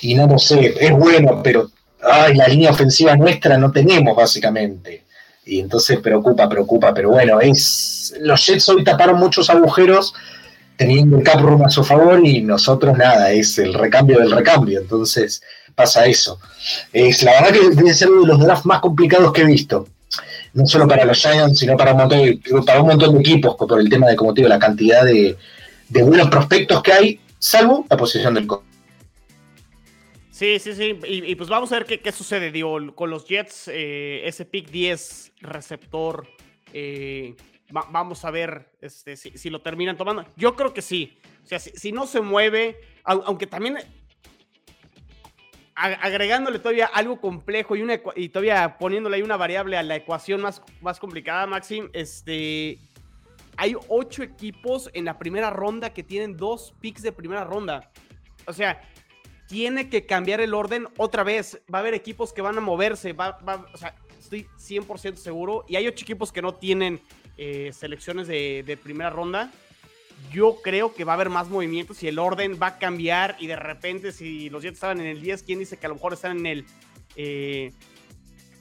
Y no lo sé, es bueno, pero ay, la línea ofensiva nuestra no tenemos básicamente. Y entonces preocupa, preocupa, pero bueno, es los Jets hoy taparon muchos agujeros teniendo el cap room a su favor y nosotros nada, es el recambio del recambio, entonces pasa eso. Es la verdad que debe ser uno de los drafts más complicados que he visto. No solo para los Giants, sino para un montón para un montón de equipos, por el tema de, como te digo, la cantidad de, de buenos prospectos que hay, salvo la posición del coach. Sí, sí, sí. Y, pues vamos a ver qué, qué sucede. Con los Jets, eh, ese pick 10 receptor, eh, vamos a ver este, si, lo terminan tomando. Yo creo que sí. O sea, si, no se mueve, aunque también agregándole todavía algo complejo y, una, y todavía poniéndole ahí una variable a la ecuación más, más complicada, Maxim, este, hay ocho equipos en la primera ronda que tienen dos picks de primera ronda. O sea, tiene que cambiar el orden otra vez. Va a haber equipos que van a moverse. Va, o sea, estoy 100% seguro. Y hay ocho equipos que no tienen eh, selecciones de, primera ronda. Yo creo que va a haber más movimientos y el orden va a cambiar. Y de repente, si los Jets estaban en el 10, ¿quién dice que a lo mejor están en el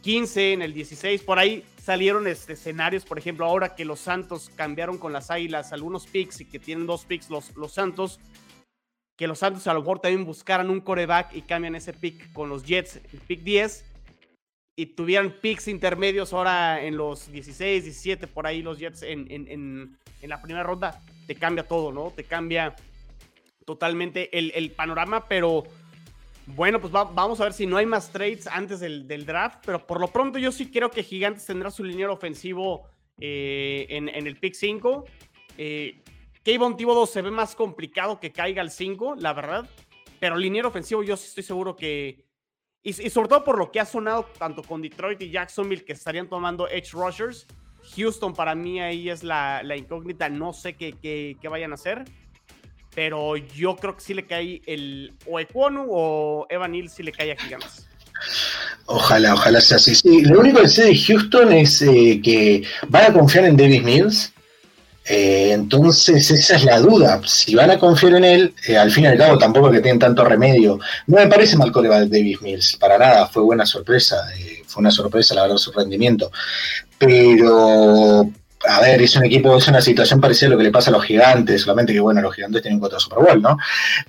15, eh, en el 16? Por ahí salieron este, escenarios, por ejemplo, ahora que los Santos cambiaron con las Águilas algunos picks y que tienen dos picks los, los Santos, que los Santos a lo mejor también buscaran un coreback y cambian ese pick con los Jets, el pick 10, y tuvieran picks intermedios ahora en los 16, 17, por ahí los Jets en, en, en, la primera ronda, te cambia todo, ¿no? Te cambia totalmente el panorama, pero bueno, pues vamos a ver si no hay más trades antes del, draft, pero por lo pronto yo sí creo que Gigantes tendrá su liniero ofensivo eh, en, el pick 5. Eh, Kayvon Thibodeau se ve más complicado que caiga al 5, la verdad, pero liniero ofensivo yo sí estoy seguro que... Y, sobre todo por lo que ha sonado tanto con Detroit y Jacksonville que estarían tomando Edge Rushers. Houston para mí ahí es la, incógnita, no sé qué, qué vayan a hacer pero yo creo que sí le cae el o Equonu o Evan Hill sí le cae a Gigantes. Ojalá, ojalá sea así. Sí, lo único que sé de Houston es eh, que van a confiar en Davis Mills. Eh, entonces, esa es la duda. Si van a confiar en él, eh, al fin y al cabo tampoco que tienen tanto remedio. No me parece mal colega Davis Mills, para nada, fue buena sorpresa. Fue una sorpresa, la verdad, su rendimiento. Pero, a ver, es un equipo, es una situación parecida a lo que le pasa a los gigantes, solamente que, bueno, los gigantes tienen cuatro Super Bowl, ¿no?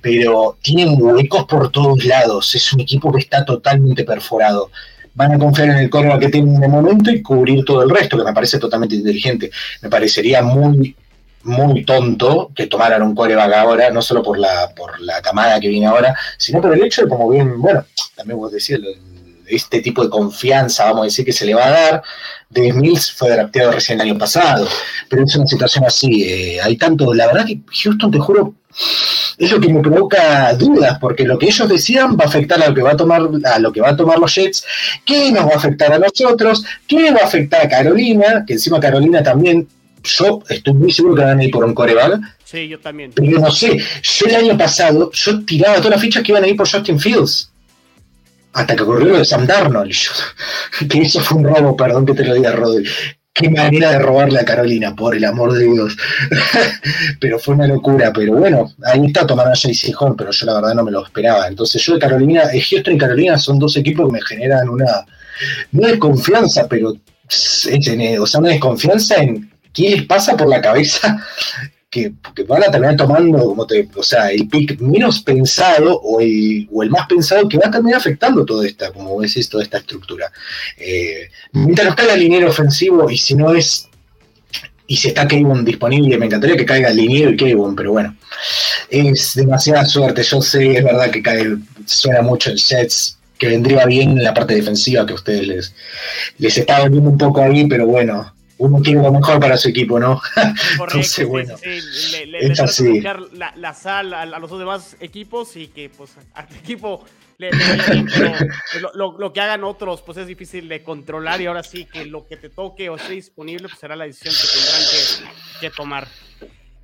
Pero tienen huecos por todos lados. Es un equipo que está totalmente perforado van a confiar en el coreback que tienen de momento y cubrir todo el resto, que me parece totalmente inteligente. Me parecería muy, muy tonto que tomaran un coreback ahora, no solo por la, por la camada que viene ahora, sino por el hecho de, como bien, bueno, también vos decías, este tipo de confianza, vamos a decir, que se le va a dar. Davis Mills fue drafteado recién el año pasado, pero es una situación así. Eh, hay tanto, la verdad que Houston, te juro, es lo que me provoca dudas, porque lo que ellos decían va a afectar a lo que va a tomar, a lo que va a tomar los Jets, qué nos va a afectar a nosotros, qué va a afectar a Carolina, que encima Carolina también, yo estoy muy seguro que van a ir por un coreback. Sí, yo también. Pero no sé, yo el año pasado, yo tiraba todas las fichas que iban a ir por Justin Fields. Hasta que ocurrió lo de Sam Darnold. que eso fue un robo, perdón que te lo diga, Rodri qué manera de robarle a Carolina, por el amor de Dios. pero fue una locura. Pero bueno, ahí está tomando a JC Horn, pero yo la verdad no me lo esperaba. Entonces yo de Carolina, eh, Houston y Carolina son dos equipos que me generan una, desconfianza, pero, o sea, una desconfianza en qué les pasa por la cabeza que, van a terminar tomando, como te, o sea, el pick menos pensado o el, o el más pensado que va a terminar afectando toda esta, como decís, toda esta estructura. Eh, mientras no caiga el liniero ofensivo y si no es y si está Kevin disponible, me encantaría que caiga el liniero y Kevin, pero bueno, es demasiada suerte. Yo sé, es verdad que cae, suena mucho el Jets, que vendría bien en la parte defensiva que a ustedes les, les está volviendo un poco ahí, pero bueno, uno quiere lo mejor para su equipo, ¿no? Entonces, bueno, le, le, la, la, sal a, los demás equipos y que pues al equipo le, pero lo, lo, que hagan otros pues es difícil de controlar y ahora sí que lo que te toque o esté disponible pues será la decisión que tendrán que, que tomar.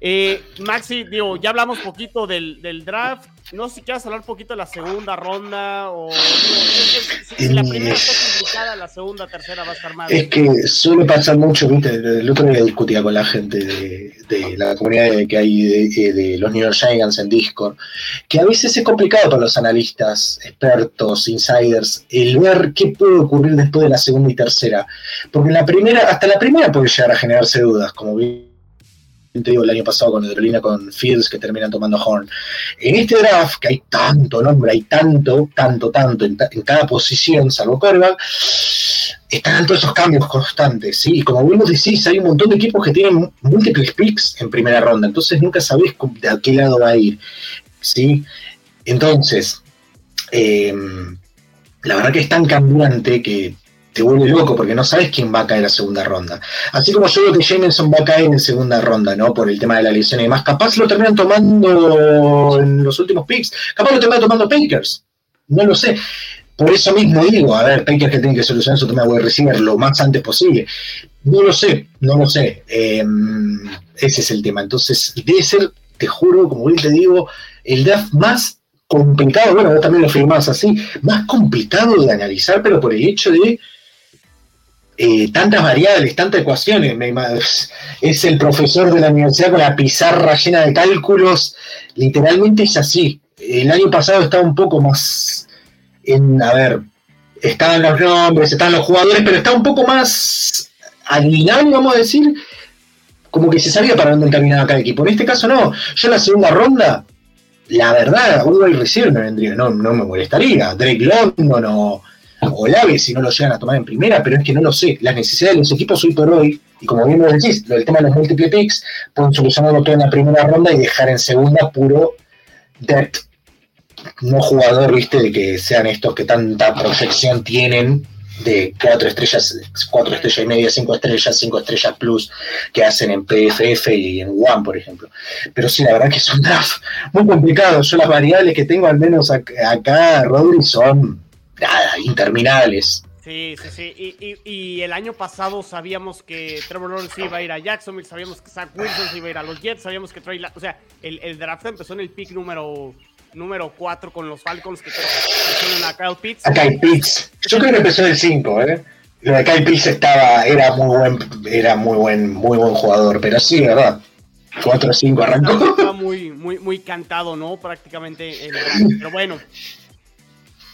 Eh, Maxi, digo, ya hablamos poquito del, del, draft. No sé si quieres hablar un poquito de la segunda ronda o si, la primera está complicada, la segunda, tercera va a estar más. Es que suele pasar mucho, viste, el otro día discutía con la gente de, de la comunidad que hay de, de, los New York Giants en Discord, que a veces es complicado para los analistas, expertos, insiders, el ver qué puede ocurrir después de la segunda y tercera. Porque en la primera, hasta la primera puede llegar a generarse dudas, como vi te digo, el año pasado con Carolina, con Fields, que terminan tomando Horn. En este draft, que hay tanto nombre, hay tanto, tanto, tanto en, cada posición, salvo quarterback, están todos esos cambios constantes. Y como vos decís, hay un montón de equipos que tienen múltiples picks en primera ronda, entonces nunca sabés de a qué lado va a ir, ¿sí? Entonces, em, la verdad que es tan cambiante que te vuelve loco porque no sabes quién va a caer a segunda ronda. Así como yo creo que Jameson va a caer en segunda ronda, ¿no? Por el tema de la lesión y demás. Capaz lo terminan tomando en los últimos picks. Capaz lo terminan tomando Packers. No lo sé. Por eso mismo digo, a ver, Packers que tiene que solucionar su tema de receiver lo más antes posible. No lo sé, no lo sé. Em, ese es el tema. Entonces, debe ser, te juro, como bien te digo, el draft más complicado, bueno, vos también lo firmás así, más complicado de analizar, pero por el hecho de eh, tantas variables, tantas ecuaciones. es el profesor de la universidad con la pizarra llena de cálculos. Literalmente es así. El año pasado estaba un poco más en, a ver, estaban los nombres, estaban los jugadores, pero está un poco más alineado, vamos a decir, como que se sabía para dónde encaminaba cada equipo. En este caso no. Yo en la segunda ronda, la verdad, del receiver me vendría, no, no me molestaría. Drake London o o el si no lo llegan a tomar en primera, pero es que no lo sé. Las necesidades de los equipos hoy por hoy, y como bien lo decís, el tema de los múltiples picks, pueden solucionarlo todo en la primera ronda y dejar en segunda puro depth. No jugador, viste, de que sean estos que tanta proyección tienen de cuatro estrellas, cuatro estrellas y media, cinco estrellas, cinco estrellas plus que hacen en PFF y en One, por ejemplo. Pero sí, la verdad que draft muy complicados. Yo las variables que tengo al menos acá, Rodri, son nada, interminables. Sí, sí, sí. Y, el año pasado sabíamos que Trevor Lawrence iba a ir a Jacksonville, sabíamos que Zach Wilson iba a ir a los Jets, sabíamos que Trey... O sea, el, draft empezó en el pick número número 4 con los Falcons que pusieron a Kyle Pitts. A Kyle Pitts. Yo creo que empezó en el 5, ¿eh? Lo de Kyle Pitts estaba, era muy buen, era muy buen, muy buen jugador, pero sí, ¿verdad? 4 5 arrancó. Está muy, muy, muy cantado, ¿no? Prácticamente el. Pero bueno,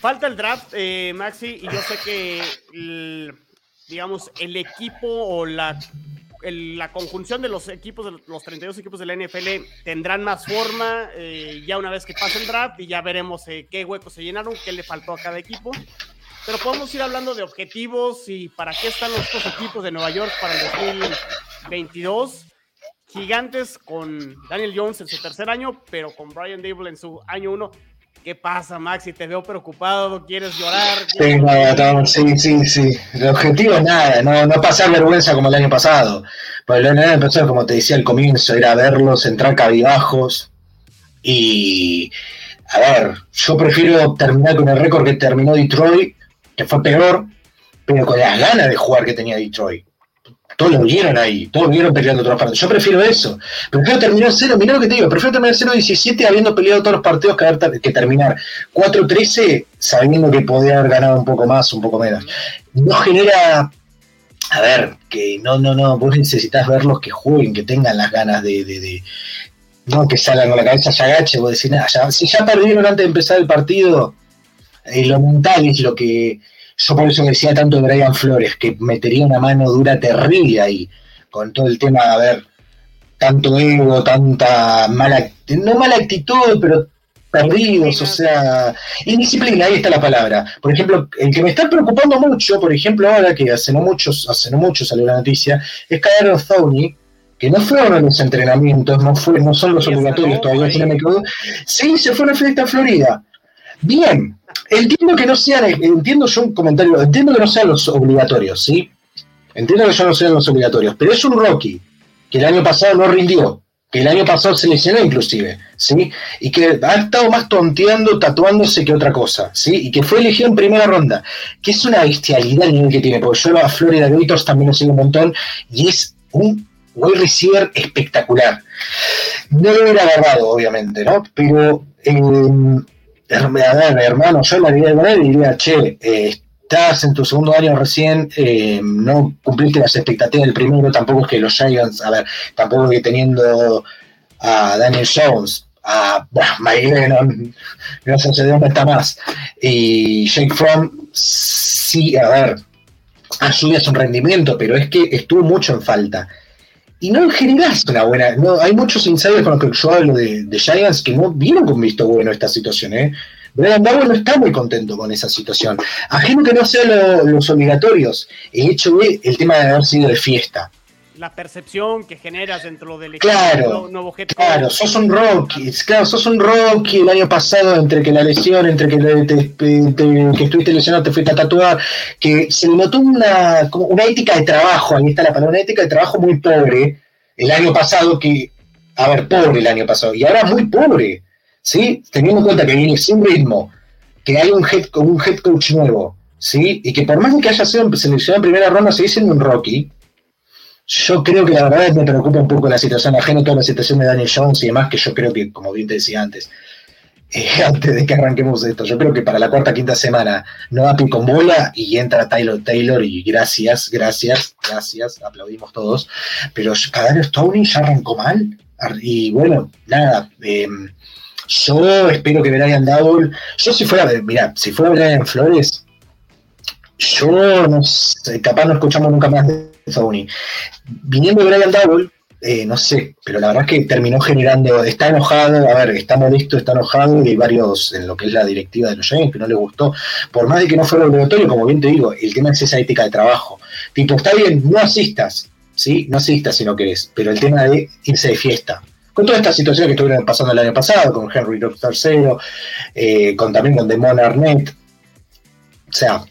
falta el draft, eh, Maxi, y yo sé que, digamos, el equipo o la la conjunción de los equipos, de los 32 equipos de la NFL tendrán más forma eh, ya una vez que pase el draft y ya veremos eh, qué huecos se llenaron, qué le faltó a cada equipo. Pero podemos ir hablando de objetivos y para qué están los dos equipos de Nueva York para el 2022. Gigantes con Daniel Jones en su tercer año, pero con Brian Dable en su año uno. ¿Qué pasa, Maxi? Te veo preocupado, ¿quieres llorar? sí, sí, sí, El objetivo es nada, no, no pasar vergüenza como el año pasado. Porque el año pasado, como te decía al comienzo, era verlos entrar cabibajos. Y, a ver, yo prefiero terminar con el récord que terminó Detroit, que fue peor, pero con las ganas de jugar que tenía Detroit todos lo vieron ahí, todos vieron peleando todos los. Yo prefiero eso. Prefiero terminar 0, mirá lo que te digo, prefiero terminar 0-17 habiendo peleado todos los partidos que, que terminar 4-13 sabiendo que podía haber ganado un poco más, un poco menos. No genera, a ver, que no, no, no, vos necesitas verlos que jueguen, que tengan las ganas de, no que salgan con la cabeza ya agache, vos decís, nada, si ya perdieron antes de empezar el partido, eh, lo mental es lo que yo por eso decía tanto de Brian Flores, que metería una mano dura terrible ahí, con todo el tema, a ver, tanto ego, tanta mala, no mala actitud, pero perdidos, o sea, indisciplina, ahí está la palabra. Por ejemplo, el que me está preocupando mucho, por ejemplo, ahora que hace no muchos, hace no mucho salió la noticia, es Cairo Thony, que no fueron a los entrenamientos, no fue, no son los obligatorios todavía, sí, se fue a la fiesta a Florida. Bien, entiendo que no sean, entiendo yo un comentario, entiendo que no sean los obligatorios, ¿sí? Entiendo que yo no sean los obligatorios, pero es un Rocky que el año pasado no rindió, que el año pasado se lesionó inclusive, ¿sí? Y que ha estado más tonteando, tatuándose que otra cosa, ¿sí? Y que fue elegido en primera ronda, que es una bestialidad el nivel que tiene, porque yo a Florida Gators también lo sigo un montón, y es un wide receiver espectacular. No lo hubiera agarrado, obviamente, ¿no? Pero eh, hermano, yo la haría con él y diría, che, eh, estás en tu segundo año recién, eh, no cumpliste las expectativas del primero, tampoco es que los Giants, a ver, tampoco que teniendo a Daniel Jones, a Mike Lennon, de dónde está más, y Jake Fromm, sí, a ver, ayuda su rendimiento, pero es que estuvo mucho en falta y no generás una buena. No, hay muchos insiders con los que yo hablo de, Giants que no vieron con visto bueno esta situación. ¿eh? Brian Dowell no está muy contento con esa situación. Ajeno que no sean los obligatorios, el hecho de el tema de haber sido de fiesta. La percepción que generas dentro del equipo claro, nuevo Claro, sos un Rocky, claro, sos un Rocky el año pasado, entre que la lesión, entre que, que estuviste lesionado, te fuiste a tatuar, que se le notó una, una ética de trabajo, ahí está la palabra, una ética de trabajo muy pobre el año pasado, que, a ver, pobre el año pasado, y ahora muy pobre, ¿sí? Teniendo en cuenta que viene sin ritmo, que hay un head, un head coach nuevo, ¿sí? Y que por más que haya sido seleccionado en primera ronda, sigue siendo un Rocky yo creo que la verdad me preocupa un poco la situación ajena, toda la situación de Daniel Jones y demás, que yo creo que, como bien te decía antes, eh, antes de que arranquemos esto, yo creo que para la cuarta quinta semana no va con bola y entra Taylor Taylor y gracias, gracias, gracias, aplaudimos todos, pero Cadario Stoney ya arrancó mal. Y bueno, nada, em, yo espero que Brian Double, yo si fuera, mira, si fuera Brian Flores, yo no sé, capaz no escuchamos nunca más de Sony. Viniendo Brian Double, eh, no sé, pero la verdad es que terminó generando, está enojado, a ver, está molesto, está enojado, y hay varios en lo que es la directiva de los Giants que no le gustó, por más de que no fuera obligatorio, como bien te digo, el tema es esa ética de trabajo. Tipo, está bien, no asistas, ¿sí? No asistas si no querés, pero el tema de irse de fiesta. Con toda esta situación que estuvieron pasando el año pasado, con Henry Rock III, eh, con también con Demon Arnett, o sea,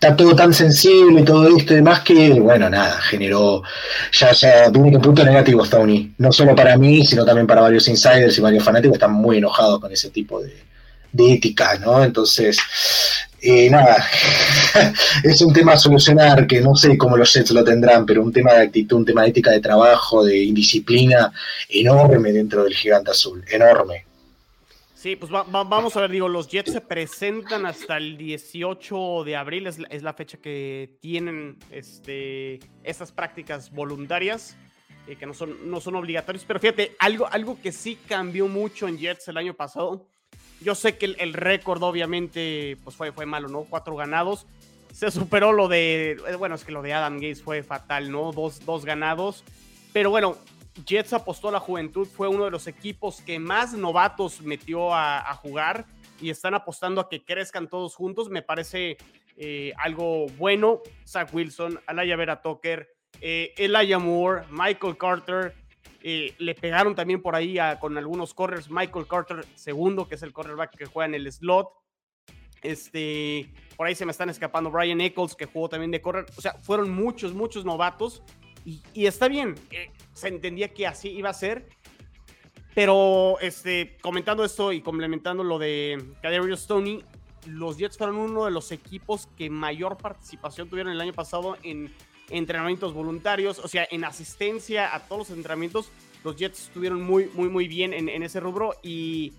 está todo tan sensible y todo esto y demás que, bueno, nada, generó, ya, ya, que punto negativo Stoney. No solo para mí, sino también para varios insiders y varios fanáticos están muy enojados con ese tipo de, ética, ¿no? Entonces, eh, nada, es un tema a solucionar que no sé cómo los Jets lo tendrán, pero un tema de actitud, un tema de ética de trabajo, de indisciplina enorme dentro del gigante azul, enorme. Sí, pues vamos a ver, digo, los Jets se presentan hasta el 18 de abril, es la, fecha que tienen este, estas prácticas voluntarias. eh, que no son, no son obligatorios. Pero fíjate, algo, algo que sí cambió mucho en Jets el año pasado. Yo sé que el, récord obviamente pues fue, fue malo, ¿no? Cuatro ganados. Se superó lo de, eh, bueno, es que lo de Adam Gates fue fatal, ¿no? Dos, dos ganados. Pero bueno, Jets apostó a la juventud, fue uno de los equipos que más novatos metió a, jugar y están apostando a que crezcan todos juntos. Me parece eh, algo bueno. Zach Wilson, Alaya Vera Tucker, eh, Elijah Moore, Michael Carter. Eh, le pegaron también por ahí con algunos corners. Michael Carter, segundo, que es el cornerback que juega en el slot. Este, por ahí se me están escapando Brian Eccles, que jugó también de correr. O sea, fueron muchos, muchos novatos. Y, está bien, eh, se entendía que así iba a ser. Pero este, comentando esto y complementando lo de Kadarius Stoney, los Jets fueron uno de los equipos que mayor participación tuvieron el año pasado en entrenamientos voluntarios, o sea, en asistencia a todos los entrenamientos. Los Jets estuvieron muy, muy, muy bien en, ese rubro y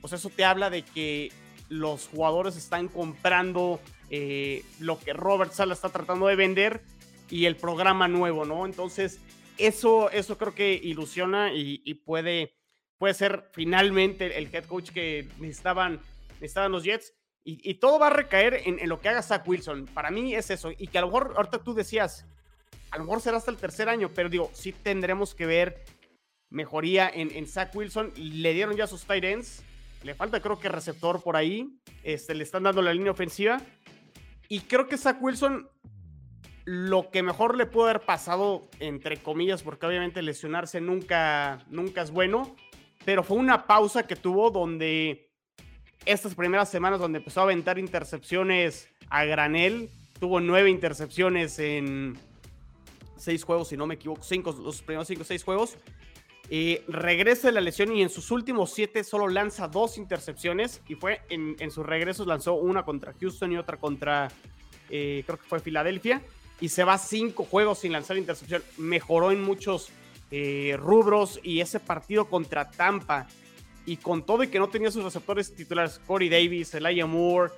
pues eso te habla de que los jugadores están comprando eh, lo que Robert Sala está tratando de vender y el programa nuevo, ¿no? Entonces, eso, eso creo que ilusiona y, puede, puede ser finalmente el head coach que necesitaban, necesitaban los Jets. Y, todo va a recaer en, lo que haga Zach Wilson. Para mí es eso. Y que a lo mejor, ahorita tú decías, a lo mejor será hasta el tercer año, pero digo, sí tendremos que ver mejoría en, en Zach Wilson. Le dieron ya sus tight ends. Le falta, creo que receptor por ahí. Este, le están dando la línea ofensiva. Y creo que Zach Wilson lo que mejor le pudo haber pasado, entre comillas, porque obviamente lesionarse nunca, nunca es bueno, pero fue una pausa que tuvo donde estas primeras semanas donde empezó a aventar intercepciones a granel, tuvo nueve intercepciones en seis juegos, si no me equivoco, cinco, los primeros cinco seis juegos. Eh, regresa de la lesión y en sus últimos siete solo lanza dos intercepciones y fue en, en sus regresos lanzó una contra Houston y otra contra, eh, creo que fue Filadelfia y se va cinco juegos sin lanzar intercepción. Mejoró en muchos eh, rubros y ese partido contra Tampa y con todo y que no tenía sus receptores titulares, Corey Davis, Elijah Moore,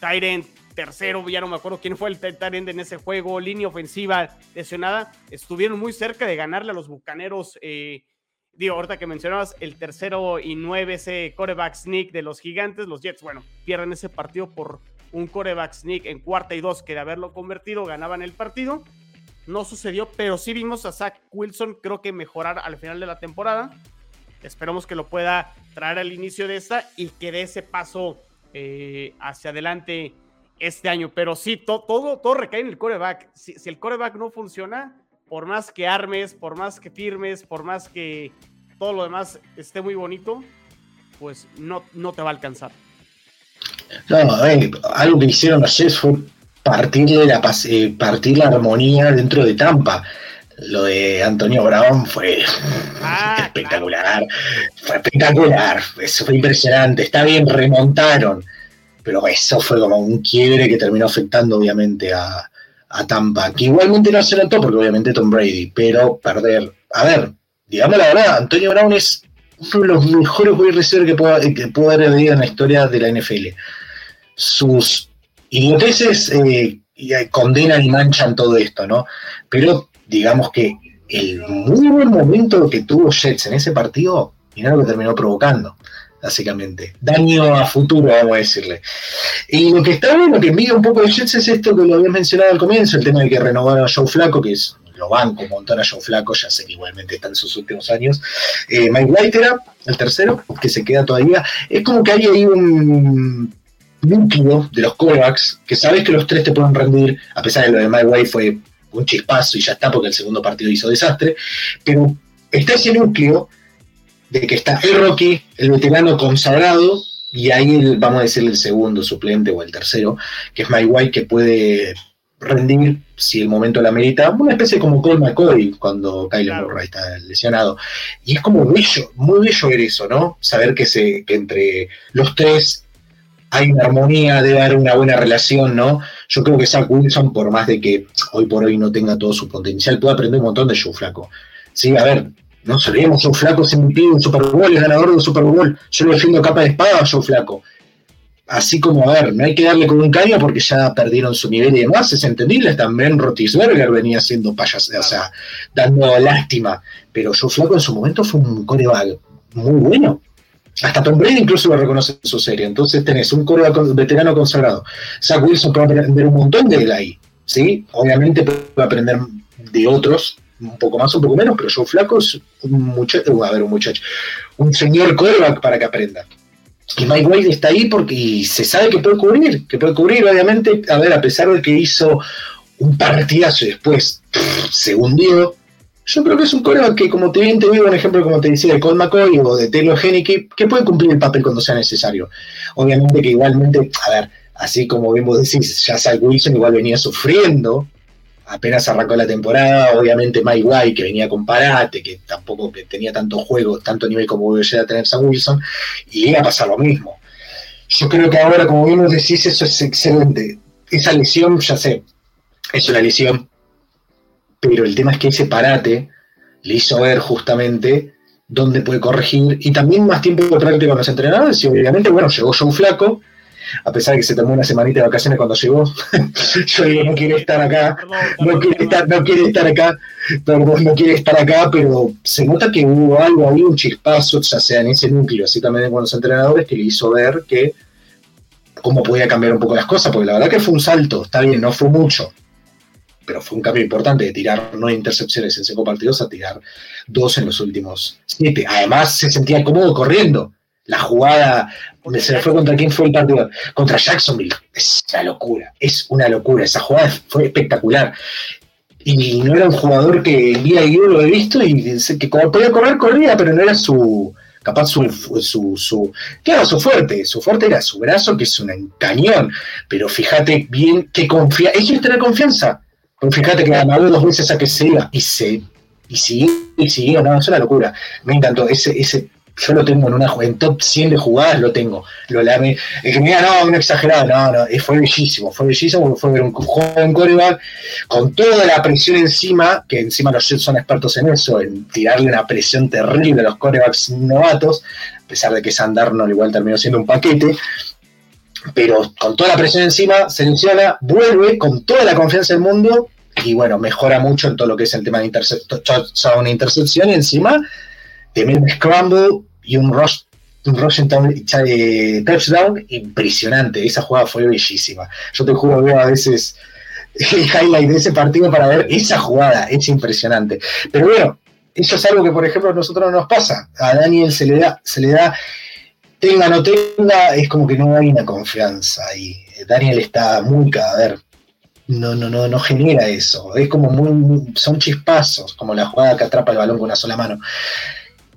Tyrant, tercero, ya no me acuerdo quién fue el Tyrant en ese juego, línea ofensiva lesionada, estuvieron muy cerca de ganarle a los Bucaneros. Eh, digo, ahorita que mencionabas el tercero y nueve, ese coreback sneak de los gigantes, los Jets, bueno, pierden ese partido por un coreback sneak en cuarta y dos que de haberlo convertido ganaban el partido. No sucedió, pero sí vimos a Zach Wilson creo que mejorar al final de la temporada. Esperamos que lo pueda traer al inicio de esta y que dé ese paso eh, hacia adelante este año. Pero sí, todo, todo recae en el coreback. Si, si el coreback no funciona, por más que armes, por más que firmes, por más que todo lo demás esté muy bonito, pues no, no te va a alcanzar. No, algo que hicieron los Jets fue partirle la, eh, partir la armonía dentro de Tampa. Lo de Antonio Brown fue ah, espectacular. Fue espectacular. Eso fue impresionante. Está bien, remontaron. Pero eso fue como un quiebre que terminó afectando, obviamente, a, Tampa. Que igualmente no se notó, porque obviamente Tom Brady. Pero perder. A ver, digamos la verdad, Antonio Brown es uno de los mejores wide que pueda que pueda haber habido en la historia de la NFL sus idioteces eh, eh, condenan y manchan todo esto, ¿no? Pero digamos que el muy buen momento que tuvo Jets en ese partido, mira lo que terminó provocando, básicamente. Daño a futuro, vamos a decirle. Y lo que está bueno, que envidia un poco de Jets es esto que lo había mencionado al comienzo, el tema de que renovaron a Joe Flaco, que es lo banco un montón a Joe Flaco, ya sé que igualmente está en sus últimos años. Eh, Mike White era el tercero, que se queda todavía. Es como que hay ahí un núcleo de los corebacks, que sabes que los tres te pueden rendir, a pesar de lo de My Way fue un chispazo y ya está, porque el segundo partido hizo desastre, pero está ese núcleo de que está el Rocky, el veterano consagrado, y ahí vamos a decir el segundo suplente o el tercero, que es My White, que puede rendir si el momento la merita, una especie como Cole McCoy cuando Kyler Murray está lesionado. Y es como bello, muy bello ver eso, ¿no? Saber que, se, que entre los tres hay una armonía, debe haber una buena relación, ¿no? Yo creo que Zach Wilson, por más de que hoy por hoy no tenga todo su potencial, puede aprender un montón de Joe Flaco. Sí, a ver, no sabemos, Joe Flaco se me pide un Super Bowl, es ganador del Super Bowl. Yo lo defiendo capa de espada a Joe Flaco. Así como, a ver, no hay que darle con un caño porque ya perdieron su nivel y demás, es entendible, también Rotisberger venía siendo payas, o sea, dando lástima, pero Joe Flaco en su momento fue un coreback muy bueno. Hasta Tom Brady incluso lo reconoce en su serie. Entonces tenés un coreback veterano consagrado. Zach Wilson puede aprender un montón de él ahí, ¿sí? Obviamente puede aprender de otros, un poco más, un poco menos, pero Joe Flaco es un muchacho, a ver, un muchacho, un señor coreback para que aprenda. Y Mike White está ahí porque se sabe que puede cubrir, que puede cubrir, obviamente, a ver, a pesar de que hizo un partidazo y después se hundió, yo creo que es un coreback que, como te bien te digo, un ejemplo, como te decía, de Colt McCoy o de Taylor Henneke, que puede cumplir el papel cuando sea necesario. Obviamente que igualmente, a ver, así como bien vos decís, ya Zach Wilson igual venía sufriendo apenas arrancó la temporada, obviamente Mike White, que venía con parate, que tampoco tenía tanto juego, tanto nivel como a tener Sam Wilson, y iba a pasar lo mismo. Yo creo que ahora, como bien decís, eso es excelente. Esa lesión, ya sé, es una lesión, pero el tema es que ese parate le hizo ver justamente dónde puede corregir y también más tiempo de práctica con los entrenadores y obviamente, bueno, llegó John Flaco, a pesar de que se tomó una semanita de vacaciones cuando llegó, yo digo, no quiere estar acá, no quiere estar, no quiere estar acá, perdón, no quiere estar acá, pero se nota que hubo algo ahí, un chispazo, ya sea en ese núcleo, así también con los entrenadores, que le hizo ver que cómo podía cambiar un poco las cosas, porque la verdad que fue un salto, está bien, no fue mucho, pero fue un cambio importante de tirar nueve intercepciones en cinco partidos a tirar dos en los últimos siete. Además, se sentía cómodo corriendo. La jugada se fue contra quién fue el partido. Contra Jacksonville. Es una locura. Es una locura. Esa jugada fue espectacular. Y no era un jugador que el día yo lo he visto y que como podía correr, corría, pero no era su. Capaz su, su, su, claro, su fuerte, su fuerte era su brazo, que es un cañón, pero fíjate bien que confía, es que tener confianza, fíjate que ganó dos veces a que se iba y se y siguió, y siguió, no, es una locura. Me encantó ese, ese yo lo tengo en una en top 100 de jugadas, lo tengo. Lo lame. El que me diga, no, un exagerado, no, no, eh, fue bellísimo, fue bellísimo porque fue ver un joven coreback con toda la presión encima, que encima los Jets son expertos en eso, en tirarle una presión terrible a los corebacks novatos, a pesar de que Sandarno igual terminó siendo un paquete. Pero con toda la presión encima, se selecciona, vuelve con toda la confianza del mundo y bueno, mejora mucho en todo lo que es el tema de intercepción, intercepción encima un scramble y un rush, un rush eh, touchdown impresionante. Esa jugada fue bellísima. Yo te juro, veo a veces el highlight de ese partido para ver esa jugada. Es impresionante. Pero bueno, eso es algo que, por ejemplo, a nosotros no nos pasa. A Daniel se le da, se le da, tenga o no tenga, es como que no hay una confianza ahí. Daniel está muy cada ver. No, no, no, no genera eso. Es como muy, son chispazos, como la jugada que atrapa el balón con una sola mano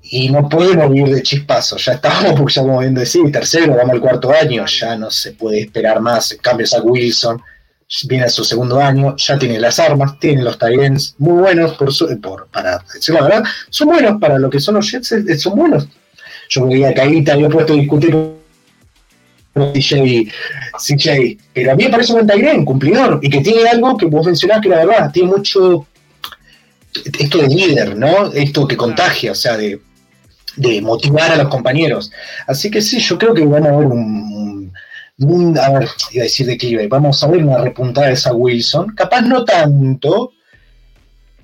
y no podemos vivir de chispazos. Ya estamos, porque ya como bien decir, tercero, vamos al cuarto año, ya no se puede esperar más. En cambio, Zach Wilson viene a su segundo año, ya tiene las armas, tiene los Tyrants muy buenos, por, por para decir la verdad, son buenos para lo que son los Jets, son buenos. Yo veía que ahí te había puesto a discutir con CJ, CJ, pero a mí me parece un Tyrant, cumplidor, y que tiene algo que vos mencionás que la verdad, tiene mucho esto de líder, ¿no? Esto que contagia, o sea, de de motivar a los compañeros. Así que sí, yo creo que van a haber un, a ver, iba a decir declive, vamos a ver una repuntada de esa Wilson, capaz no tanto,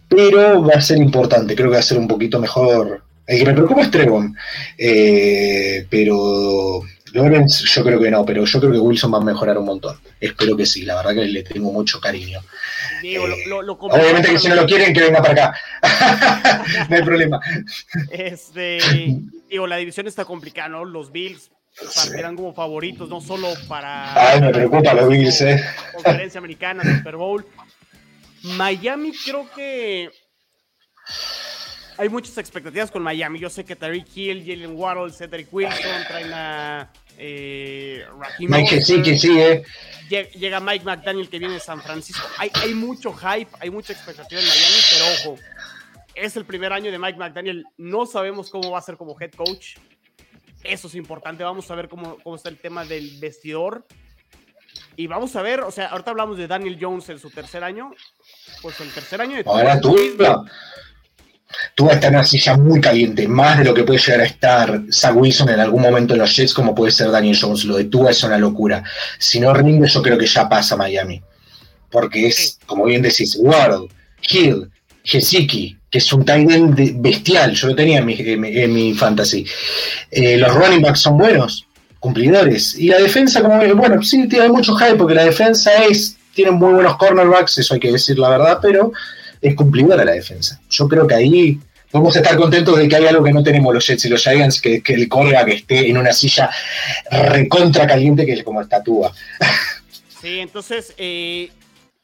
pero va a ser importante, creo que va a ser un poquito mejor. El que me preocupa es Trevon, eh, pero Lorenz yo creo que no, pero yo creo que Wilson va a mejorar un montón. Espero que sí, la verdad que le tengo mucho cariño. Eh, obviamente que si no lo quieren, que venga para acá. no hay problema. Este, digo, la división está complicada, ¿no? Los Bills partirán como favoritos, no solo para. Ay, me preocupa los Bills, ¿eh? Conferencia Americana, Super Bowl. Miami, creo que. Hay muchas expectativas con Miami. Yo sé que Tariq Hill, Jalen Waddle, Cedric Wilson traen a eh, Mike sí, que sí, eh. Llega Mike McDaniel que viene de San Francisco. Hay, hay mucho hype, hay mucha expectativa en Miami, pero ojo, es el primer año de Mike McDaniel. No sabemos cómo va a ser como head coach. Eso es importante. Vamos a ver cómo, cómo está el tema del vestidor. Y vamos a ver, o sea, ahorita hablamos de Daniel Jones en su tercer año. Pues el tercer año de Ahora tú, Tua está en una silla muy caliente, más de lo que puede llegar a estar Zach Wilson en algún momento en los Jets, como puede ser Daniel Jones. Lo de Tua es una locura. Si no rinde, yo creo que ya pasa Miami. Porque es, como bien decís, Ward, Hill, Gesicki, que es un tight end bestial. Yo lo tenía en mi, fantasy. Eh, los running backs son buenos, cumplidores. Y la defensa, como bueno, sí, tiene mucho hype porque la defensa es, tiene muy buenos cornerbacks, eso hay que decir la verdad, pero es cumplidora la defensa. Yo creo que ahí podemos estar contentos de que hay algo que no tenemos los Jets y los Giants, que, que el cornerback esté en una silla recontra caliente que es como estatua. Sí, entonces, eh,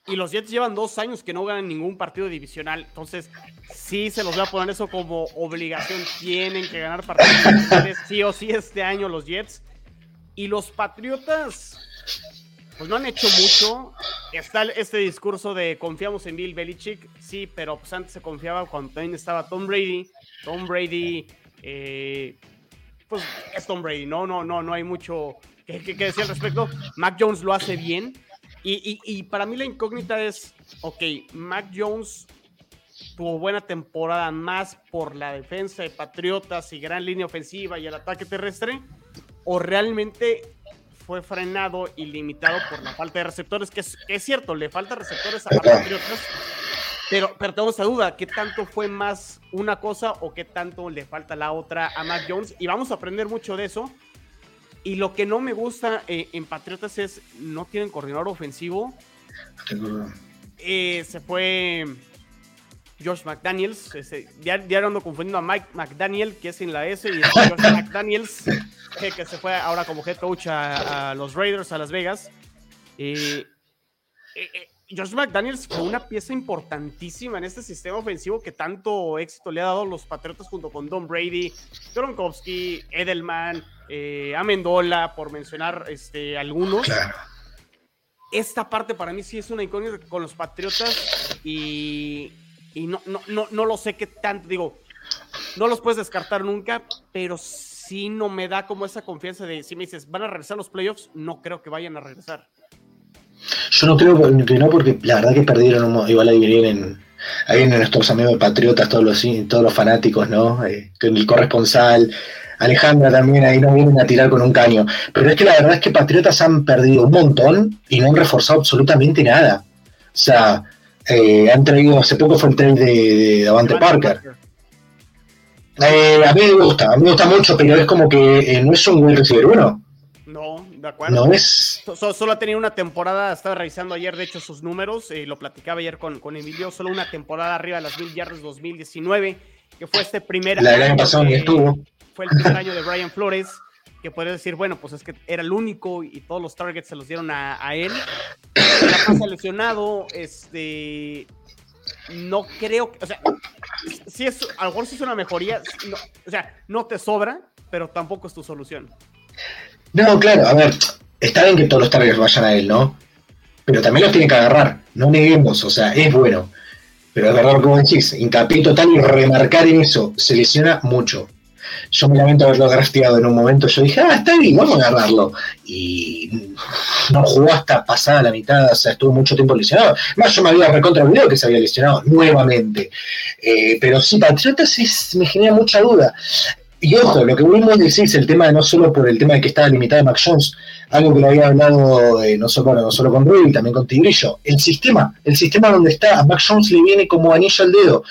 y los Jets llevan dos años que no ganan ningún partido divisional. Entonces, sí se los voy a poner eso como obligación. Tienen que ganar partidos sí o sí este año los Jets. Y los Patriotas, pues no han hecho mucho. Está este discurso de confiamos en Bill Belichick. Sí, pero pues antes se confiaba cuando también estaba Tom Brady. Tom Brady, eh, pues es Tom Brady. No, no, no, no hay mucho que, decir al respecto. Mac Jones lo hace bien y, para mí la incógnita es, ok, Mac Jones tuvo buena temporada más por la defensa de Patriotas y gran línea ofensiva y el ataque terrestre, o realmente fue frenado y limitado por la falta de receptores, que es, cierto, le falta receptores a, Patriotas, pero, pero tengo esa duda, ¿qué tanto fue más una cosa o qué tanto le falta la otra a Mac Jones? Y vamos a aprender mucho de eso y lo que no me gusta eh, en Patriotas es no tienen coordinador ofensivo. Eh, se fue Josh McDaniels. ya, ando confundiendo a Mike McDaniel, que es en la S, y Josh McDaniels, que, se fue ahora como head coach a, los Raiders, a Las Vegas. Eh, Josh McDaniels fue una pieza importantísima en este sistema ofensivo que tanto éxito le ha dado a los Patriotas junto con Don Brady, Gronkowski, Edelman, eh, Amendola, por mencionar este, algunos. Esta parte para mí sí es una incógnita con los Patriotas y, no, no, no, no lo sé qué tanto, digo, no los puedes descartar nunca, pero sí no me da como esa confianza de si me dices, van a regresar los playoffs, no creo que vayan a regresar. Yo no creo que no, porque la verdad que perdieron, igual ahí vienen, ahí vienen nuestros amigos patriotas, todos los, todos los fanáticos, ¿no? Eh, el corresponsal, Alejandra también ahí nos vienen a tirar con un caño. Pero es que la verdad es que Patriotas han perdido un montón y no han reforzado absolutamente nada. O sea, eh, han traído, hace poco fue el de, Davante Parker. Eh, a mí me gusta, a mí me gusta mucho, pero es como que eh, no es un buen receiver uno. No, de acuerdo. No es. solo ha tenido una temporada, estaba revisando ayer, de hecho, sus números, lo platicaba ayer con, con Emilio, solo una temporada arriba de las mil yardas 2019, que fue este primer. La año pasado ni estuvo fue el primer año de Brian Flores, que puede decir, bueno, pues es que era el único y todos los targets se los dieron a, él. La pasa lesionado, este. No creo que. O sea, si es, a lo mejor sí es una mejoría. o sea, no te sobra, pero tampoco es tu solución. No, claro, a ver, está bien que todos los targets vayan a él, ¿no? Pero también los tiene que agarrar, no neguemos, o sea, es bueno. Pero es verdad, como decís, hincapié total y remarcar en eso, se lesiona mucho. Yo me lamento haberlo drafteado en un momento. Yo dije, ah, está bien, vamos a agarrarlo. Y no jugó hasta pasada la mitad, o sea, estuvo mucho tiempo lesionado. Más yo me había recontra que se había lesionado nuevamente. Eh, pero sí, Patriotas me genera mucha duda. Y ojo, lo que volvemos a decir es el tema no solo por el tema de que estaba limitada Mac Jones, algo que lo había hablado eh, no, solo, no solo con Ruby, también con Tigrillo, el sistema, el sistema donde está, a Mac Jones le viene como anillo al dedo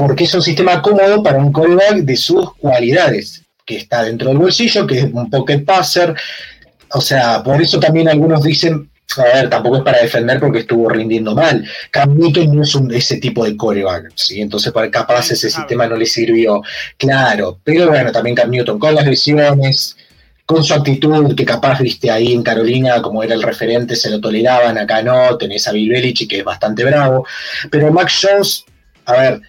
porque es un sistema cómodo para un callback de sus cualidades, que está dentro del bolsillo, que es un pocket passer. O sea, por eso también algunos dicen, a ver, tampoco es para defender porque estuvo rindiendo mal. Cam Newton no es un, ese tipo de coreback, ¿sí? Entonces, capaz ese sistema no le sirvió. Claro, pero bueno, también Cam Newton con las lesiones, con su actitud, que capaz, viste, ahí en Carolina, como era el referente, se lo toleraban, acá no, tenés a Bill Belichick, que es bastante bravo. Pero Max Jones, a ver,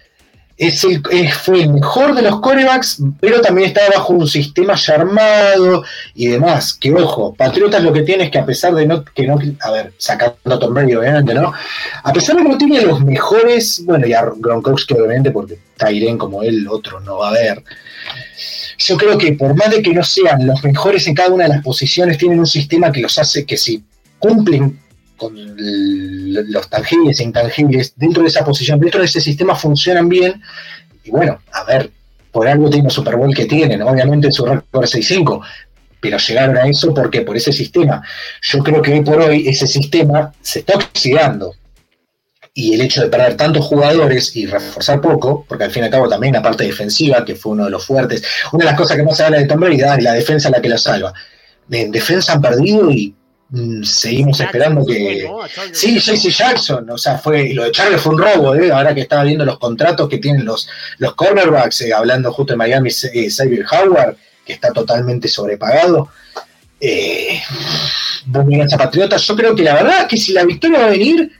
es el, fue el mejor de los corebacks, pero también estaba bajo un sistema ya armado y demás. Que ojo, Patriotas lo que tiene es que a pesar de no, que no, a ver, sacando a Tom Brady obviamente, ¿no? A pesar de que no tiene los mejores, bueno, y a Gronkowski obviamente, porque Tyren como él, otro no va a haber. Yo creo que por más de que no sean los mejores en cada una de las posiciones, tienen un sistema que los hace que si cumplen con los tangibles e intangibles dentro de esa posición, dentro de ese sistema funcionan bien Y bueno, a ver, por algo tiene Super Bowl que tienen, obviamente su récord es 6-5, pero llegaron a eso porque por ese sistema. Yo creo que hoy por hoy ese sistema se está oxidando. Y el hecho de perder tantos jugadores y reforzar poco, porque al fin y al cabo también la parte defensiva, que fue uno de los fuertes, una de las cosas que más se habla de Tom Brady es la defensa la que lo salva. En defensa han perdido y mm, seguimos esperando que. Sí, JC Jackson, o sea, fue lo de Charlie fue un robo, ¿eh? ahora que estaba viendo los contratos que tienen los, los cornerbacks, eh, hablando justo de Miami, eh, Xavier Howard, que está totalmente sobrepagado. Eh, a Patriotas, yo creo que la verdad es que si la victoria va a venir,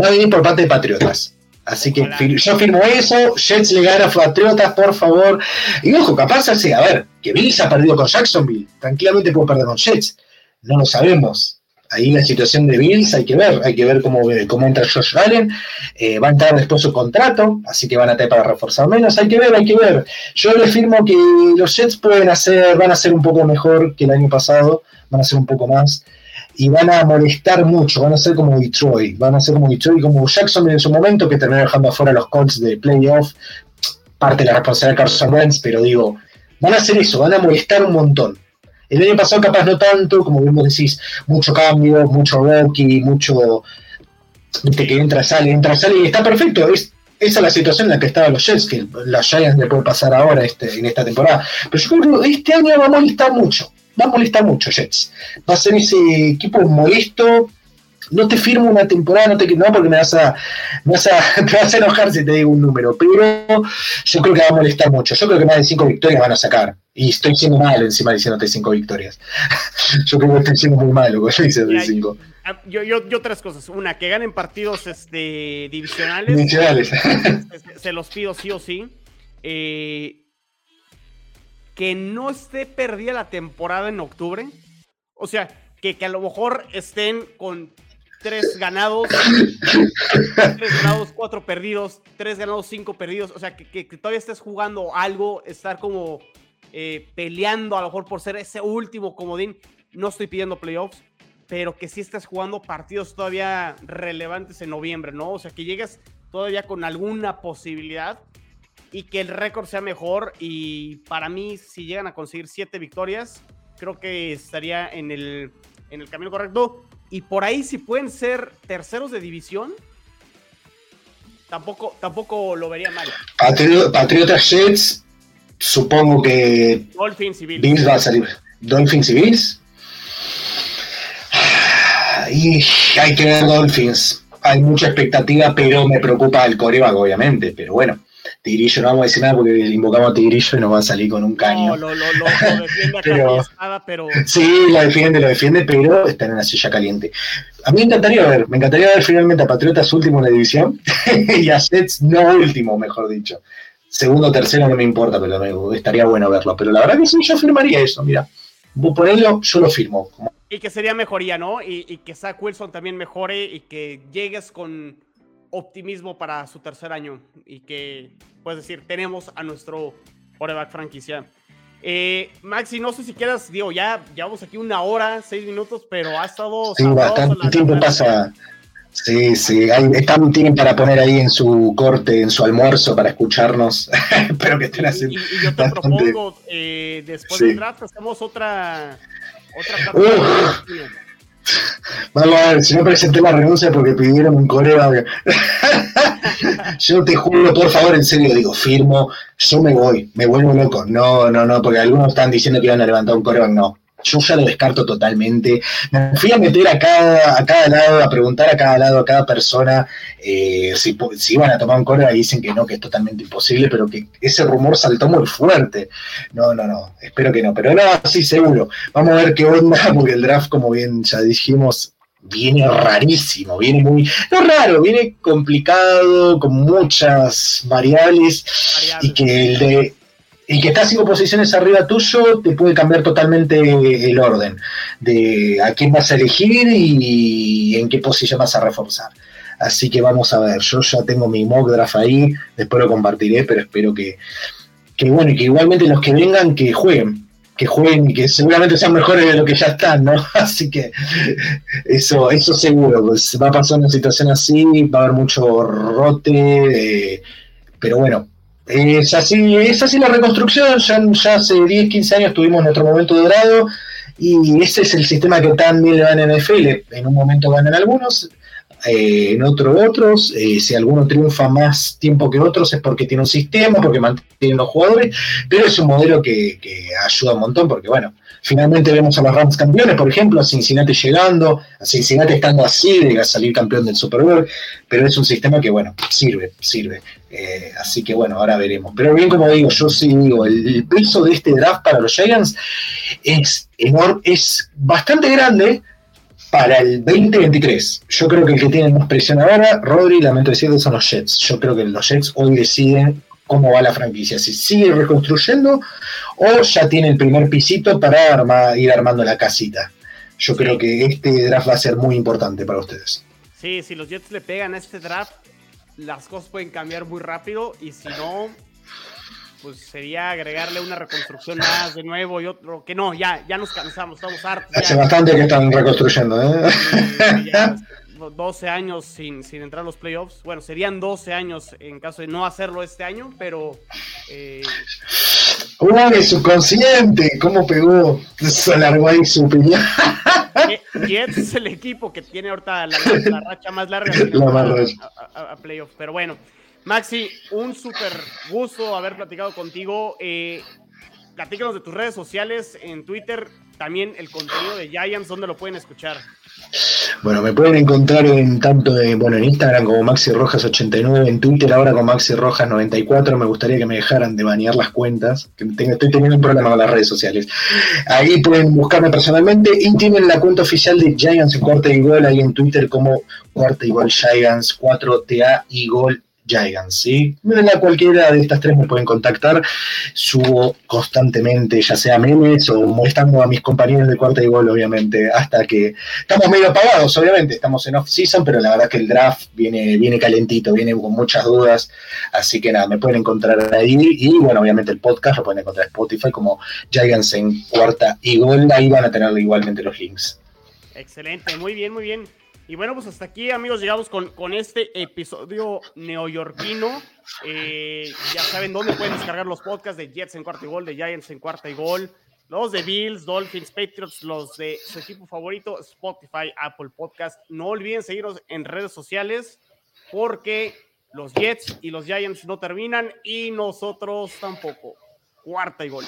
va a venir por parte de Patriotas. Así que yo firmo eso, Jets le gana a Patriotas, por favor. Y ojo, capaz así, a ver, que Bills ha perdido con Jacksonville, tranquilamente puede perder con Jets. No lo sabemos. Ahí la situación de Bills hay que ver, hay que ver cómo, cómo entra Josh Allen. Eh, va a entrar después su contrato, así que van a tener para reforzar menos. Hay que ver, hay que ver. Yo le firmo que los Jets pueden hacer, van a ser un poco mejor que el año pasado, van a ser un poco más y van a molestar mucho, van a ser como Detroit, van a ser como Detroit, como Jackson en su momento, que terminó dejando afuera los Colts de playoff, parte de la responsabilidad de Carson Wentz, pero digo, van a hacer eso, van a molestar un montón. El año pasado capaz no tanto, como vos decís, mucho cambio, mucho rookie, mucho viste que entra, sale, entra, sale, y está perfecto. Es, esa es la situación en la que estaban los Jets, que los Giants le puede pasar ahora este, en esta temporada. Pero yo creo que este año va a molestar mucho va a molestar mucho Jets. Va a ser ese equipo molesto. No te firmo una temporada, no, te, no porque me vas, a, me vas a, te vas a enojar si te digo un número, pero yo creo que va a molestar mucho. Yo creo que más de cinco victorias van a sacar. Y estoy siendo malo encima diciéndote cinco victorias. yo creo que estoy siendo muy malo con de cinco. Ah, yo, yo, yo, tres cosas. Una, que ganen partidos este, divisionales. Divisionales. se, se, los pido sí o sí. Eh, que no esté perdida la temporada en octubre. O sea, que, que a lo mejor estén con tres ganados, tres ganados, cuatro perdidos, tres ganados, cinco perdidos. O sea, que, que, todavía estés jugando algo, estar como eh, peleando a lo mejor por ser ese último comodín. No estoy pidiendo playoffs, pero que sí estés jugando partidos todavía relevantes en noviembre, ¿no? O sea, que llegues todavía con alguna posibilidad y que el récord sea mejor. Y para mí, si llegan a conseguir siete victorias, creo que estaría en el, en el camino correcto. Y por ahí, si pueden ser terceros de división, tampoco, tampoco lo vería mal. Patriotas Jets, supongo que. Dolphins y Bills. Bills va a salir. Dolphins y Bills. Y hay que ver Dolphins. Hay mucha expectativa, pero me preocupa el coreback, obviamente. Pero bueno, Tigrillo, no vamos a decir nada porque invocamos a Tigrillo y nos va a salir con un caño. No, lo, lo, lo, defiende pero, pero... Sí, lo defiende, lo defiende, pero está en una silla caliente. A mí me encantaría ver, me encantaría ver finalmente a Patriotas último en la división y a Sets no último, mejor dicho. Segundo o tercero no me importa, pero me, estaría bueno verlo. Pero la verdad que sí, yo firmaría eso, mira. Vos ponelo, yo lo firmo. Y que sería mejoría, ¿no? Y, y que Zach Wilson también mejore y que llegues con optimismo para su tercer año y que, puedes decir, tenemos a nuestro quarterback franquicia. Eh, Maxi, no sé si quieras, digo, ya llevamos aquí una hora, seis minutos, pero ha estado... Sí, bastante tiempo pasa. Sí, sí, están, tienen para poner ahí en su corte, en su almuerzo para escucharnos. Espero que estén haciendo. Y, yo te propongo, eh, después del draft, hacemos otra... otra Vamos a ver, si no presenté la renuncia porque pidieron un coreback. yo te juro, por favor, en serio, digo, firmo, yo me voy, me vuelvo loco. No, no, no, porque algunos están diciendo que iban a levantar un coreback, no yo ya lo descarto totalmente. Me fui a meter a cada, a cada lado, a preguntar a cada lado, a cada persona eh, si, si, iban a tomar un corner y dicen que no, que es totalmente imposible, pero que ese rumor saltó muy fuerte. No, no, no, espero que no, pero no, sí, seguro. Vamos a ver qué onda, porque el draft, como bien ya dijimos, viene rarísimo, viene muy, no raro, viene complicado, con muchas variables, variables. y que el de y que está cinco posiciones arriba tuyo te puede cambiar totalmente el orden de a quién vas a elegir y en qué posición vas a reforzar. Así que vamos a ver, yo ya tengo mi mock draft ahí, después lo compartiré, pero espero que, que bueno, y que igualmente los que vengan que jueguen, que jueguen y que seguramente sean mejores de lo que ya están, ¿no? Así que eso, eso seguro, pues va a pasar una situación así, va a haber mucho rote, eh, pero bueno, Es así, es así la reconstrucción, ya, hace 10, 15 años tuvimos nuestro momento dorado y ese es el sistema que también le van en NFL, en un momento ganan algunos, eh, en otro otros, eh, si alguno triunfa más tiempo que otros es porque tiene un sistema, porque mantiene los jugadores, pero es un modelo que, ayuda un montón porque bueno, finalmente vemos a los Rams campeones, por ejemplo, a Cincinnati llegando, a Cincinnati estando así de salir campeón del Super Bowl, pero es un sistema que bueno, sirve, sirve. Eh, así que bueno, ahora veremos. Pero bien, como digo, yo sí digo, el, peso de este draft para los Giants es enorme, es bastante grande, para el 2023, yo creo que el que tiene más presión ahora, Rodri, lamento decirlo, son los Jets. Yo creo que los Jets hoy deciden cómo va la franquicia, si sigue reconstruyendo o ya tiene el primer pisito para ir armando la casita. Yo creo que este draft va a ser muy importante para ustedes. Sí, si los Jets le pegan a este draft, las cosas pueden cambiar muy rápido y si no, pues sería agregarle una reconstrucción más de nuevo y otro, que no, ya, ya nos cansamos, estamos hartos. Hace bastante que están reconstruyendo, ¿eh? 12 años sin, sin entrar a los playoffs. Bueno, serían 12 años en caso de no hacerlo este año, pero... Eh... Uy, subconsciente, ¿cómo pegó? Se alargó ahí su opinión. Jets es el equipo que tiene ahorita la, racha más larga a, a playoffs, pero bueno. Maxi, un súper gusto haber platicado contigo. Eh, platícanos de tus redes sociales, en Twitter, también el contenido de Giants, ¿dónde lo pueden escuchar? Bueno, me pueden encontrar en tanto de, bueno, en Instagram como Maxi Rojas 89, en Twitter ahora con Maxi Rojas 94. Me gustaría que me dejaran de banear las cuentas, que estoy teniendo un problema con las redes sociales. Ahí pueden buscarme personalmente y tienen la cuenta oficial de Giants en cuarta y gol ahí en Twitter como cuarta y gol Giants 4TA y gol Gigants, ¿sí? En cualquiera de estas tres me pueden contactar. Subo constantemente, ya sea memes o molestando a mis compañeros de cuarta y gol, obviamente, hasta que estamos medio apagados, obviamente. Estamos en off-season, pero la verdad que el draft viene, viene calentito, viene con muchas dudas. Así que nada, me pueden encontrar ahí. Y bueno, obviamente el podcast lo pueden encontrar en Spotify como Giants en cuarta y gol. Ahí van a tener igualmente los links. Excelente, muy bien, muy bien. Y bueno, pues hasta aquí, amigos, llegamos con, con este episodio neoyorquino. Eh, ya saben dónde pueden descargar los podcasts de Jets en cuarta y gol, de Giants en cuarta y gol, los de Bills, Dolphins, Patriots, los de su equipo favorito, Spotify, Apple Podcast. No olviden seguirnos en redes sociales porque los Jets y los Giants no terminan y nosotros tampoco. Cuarta y gol.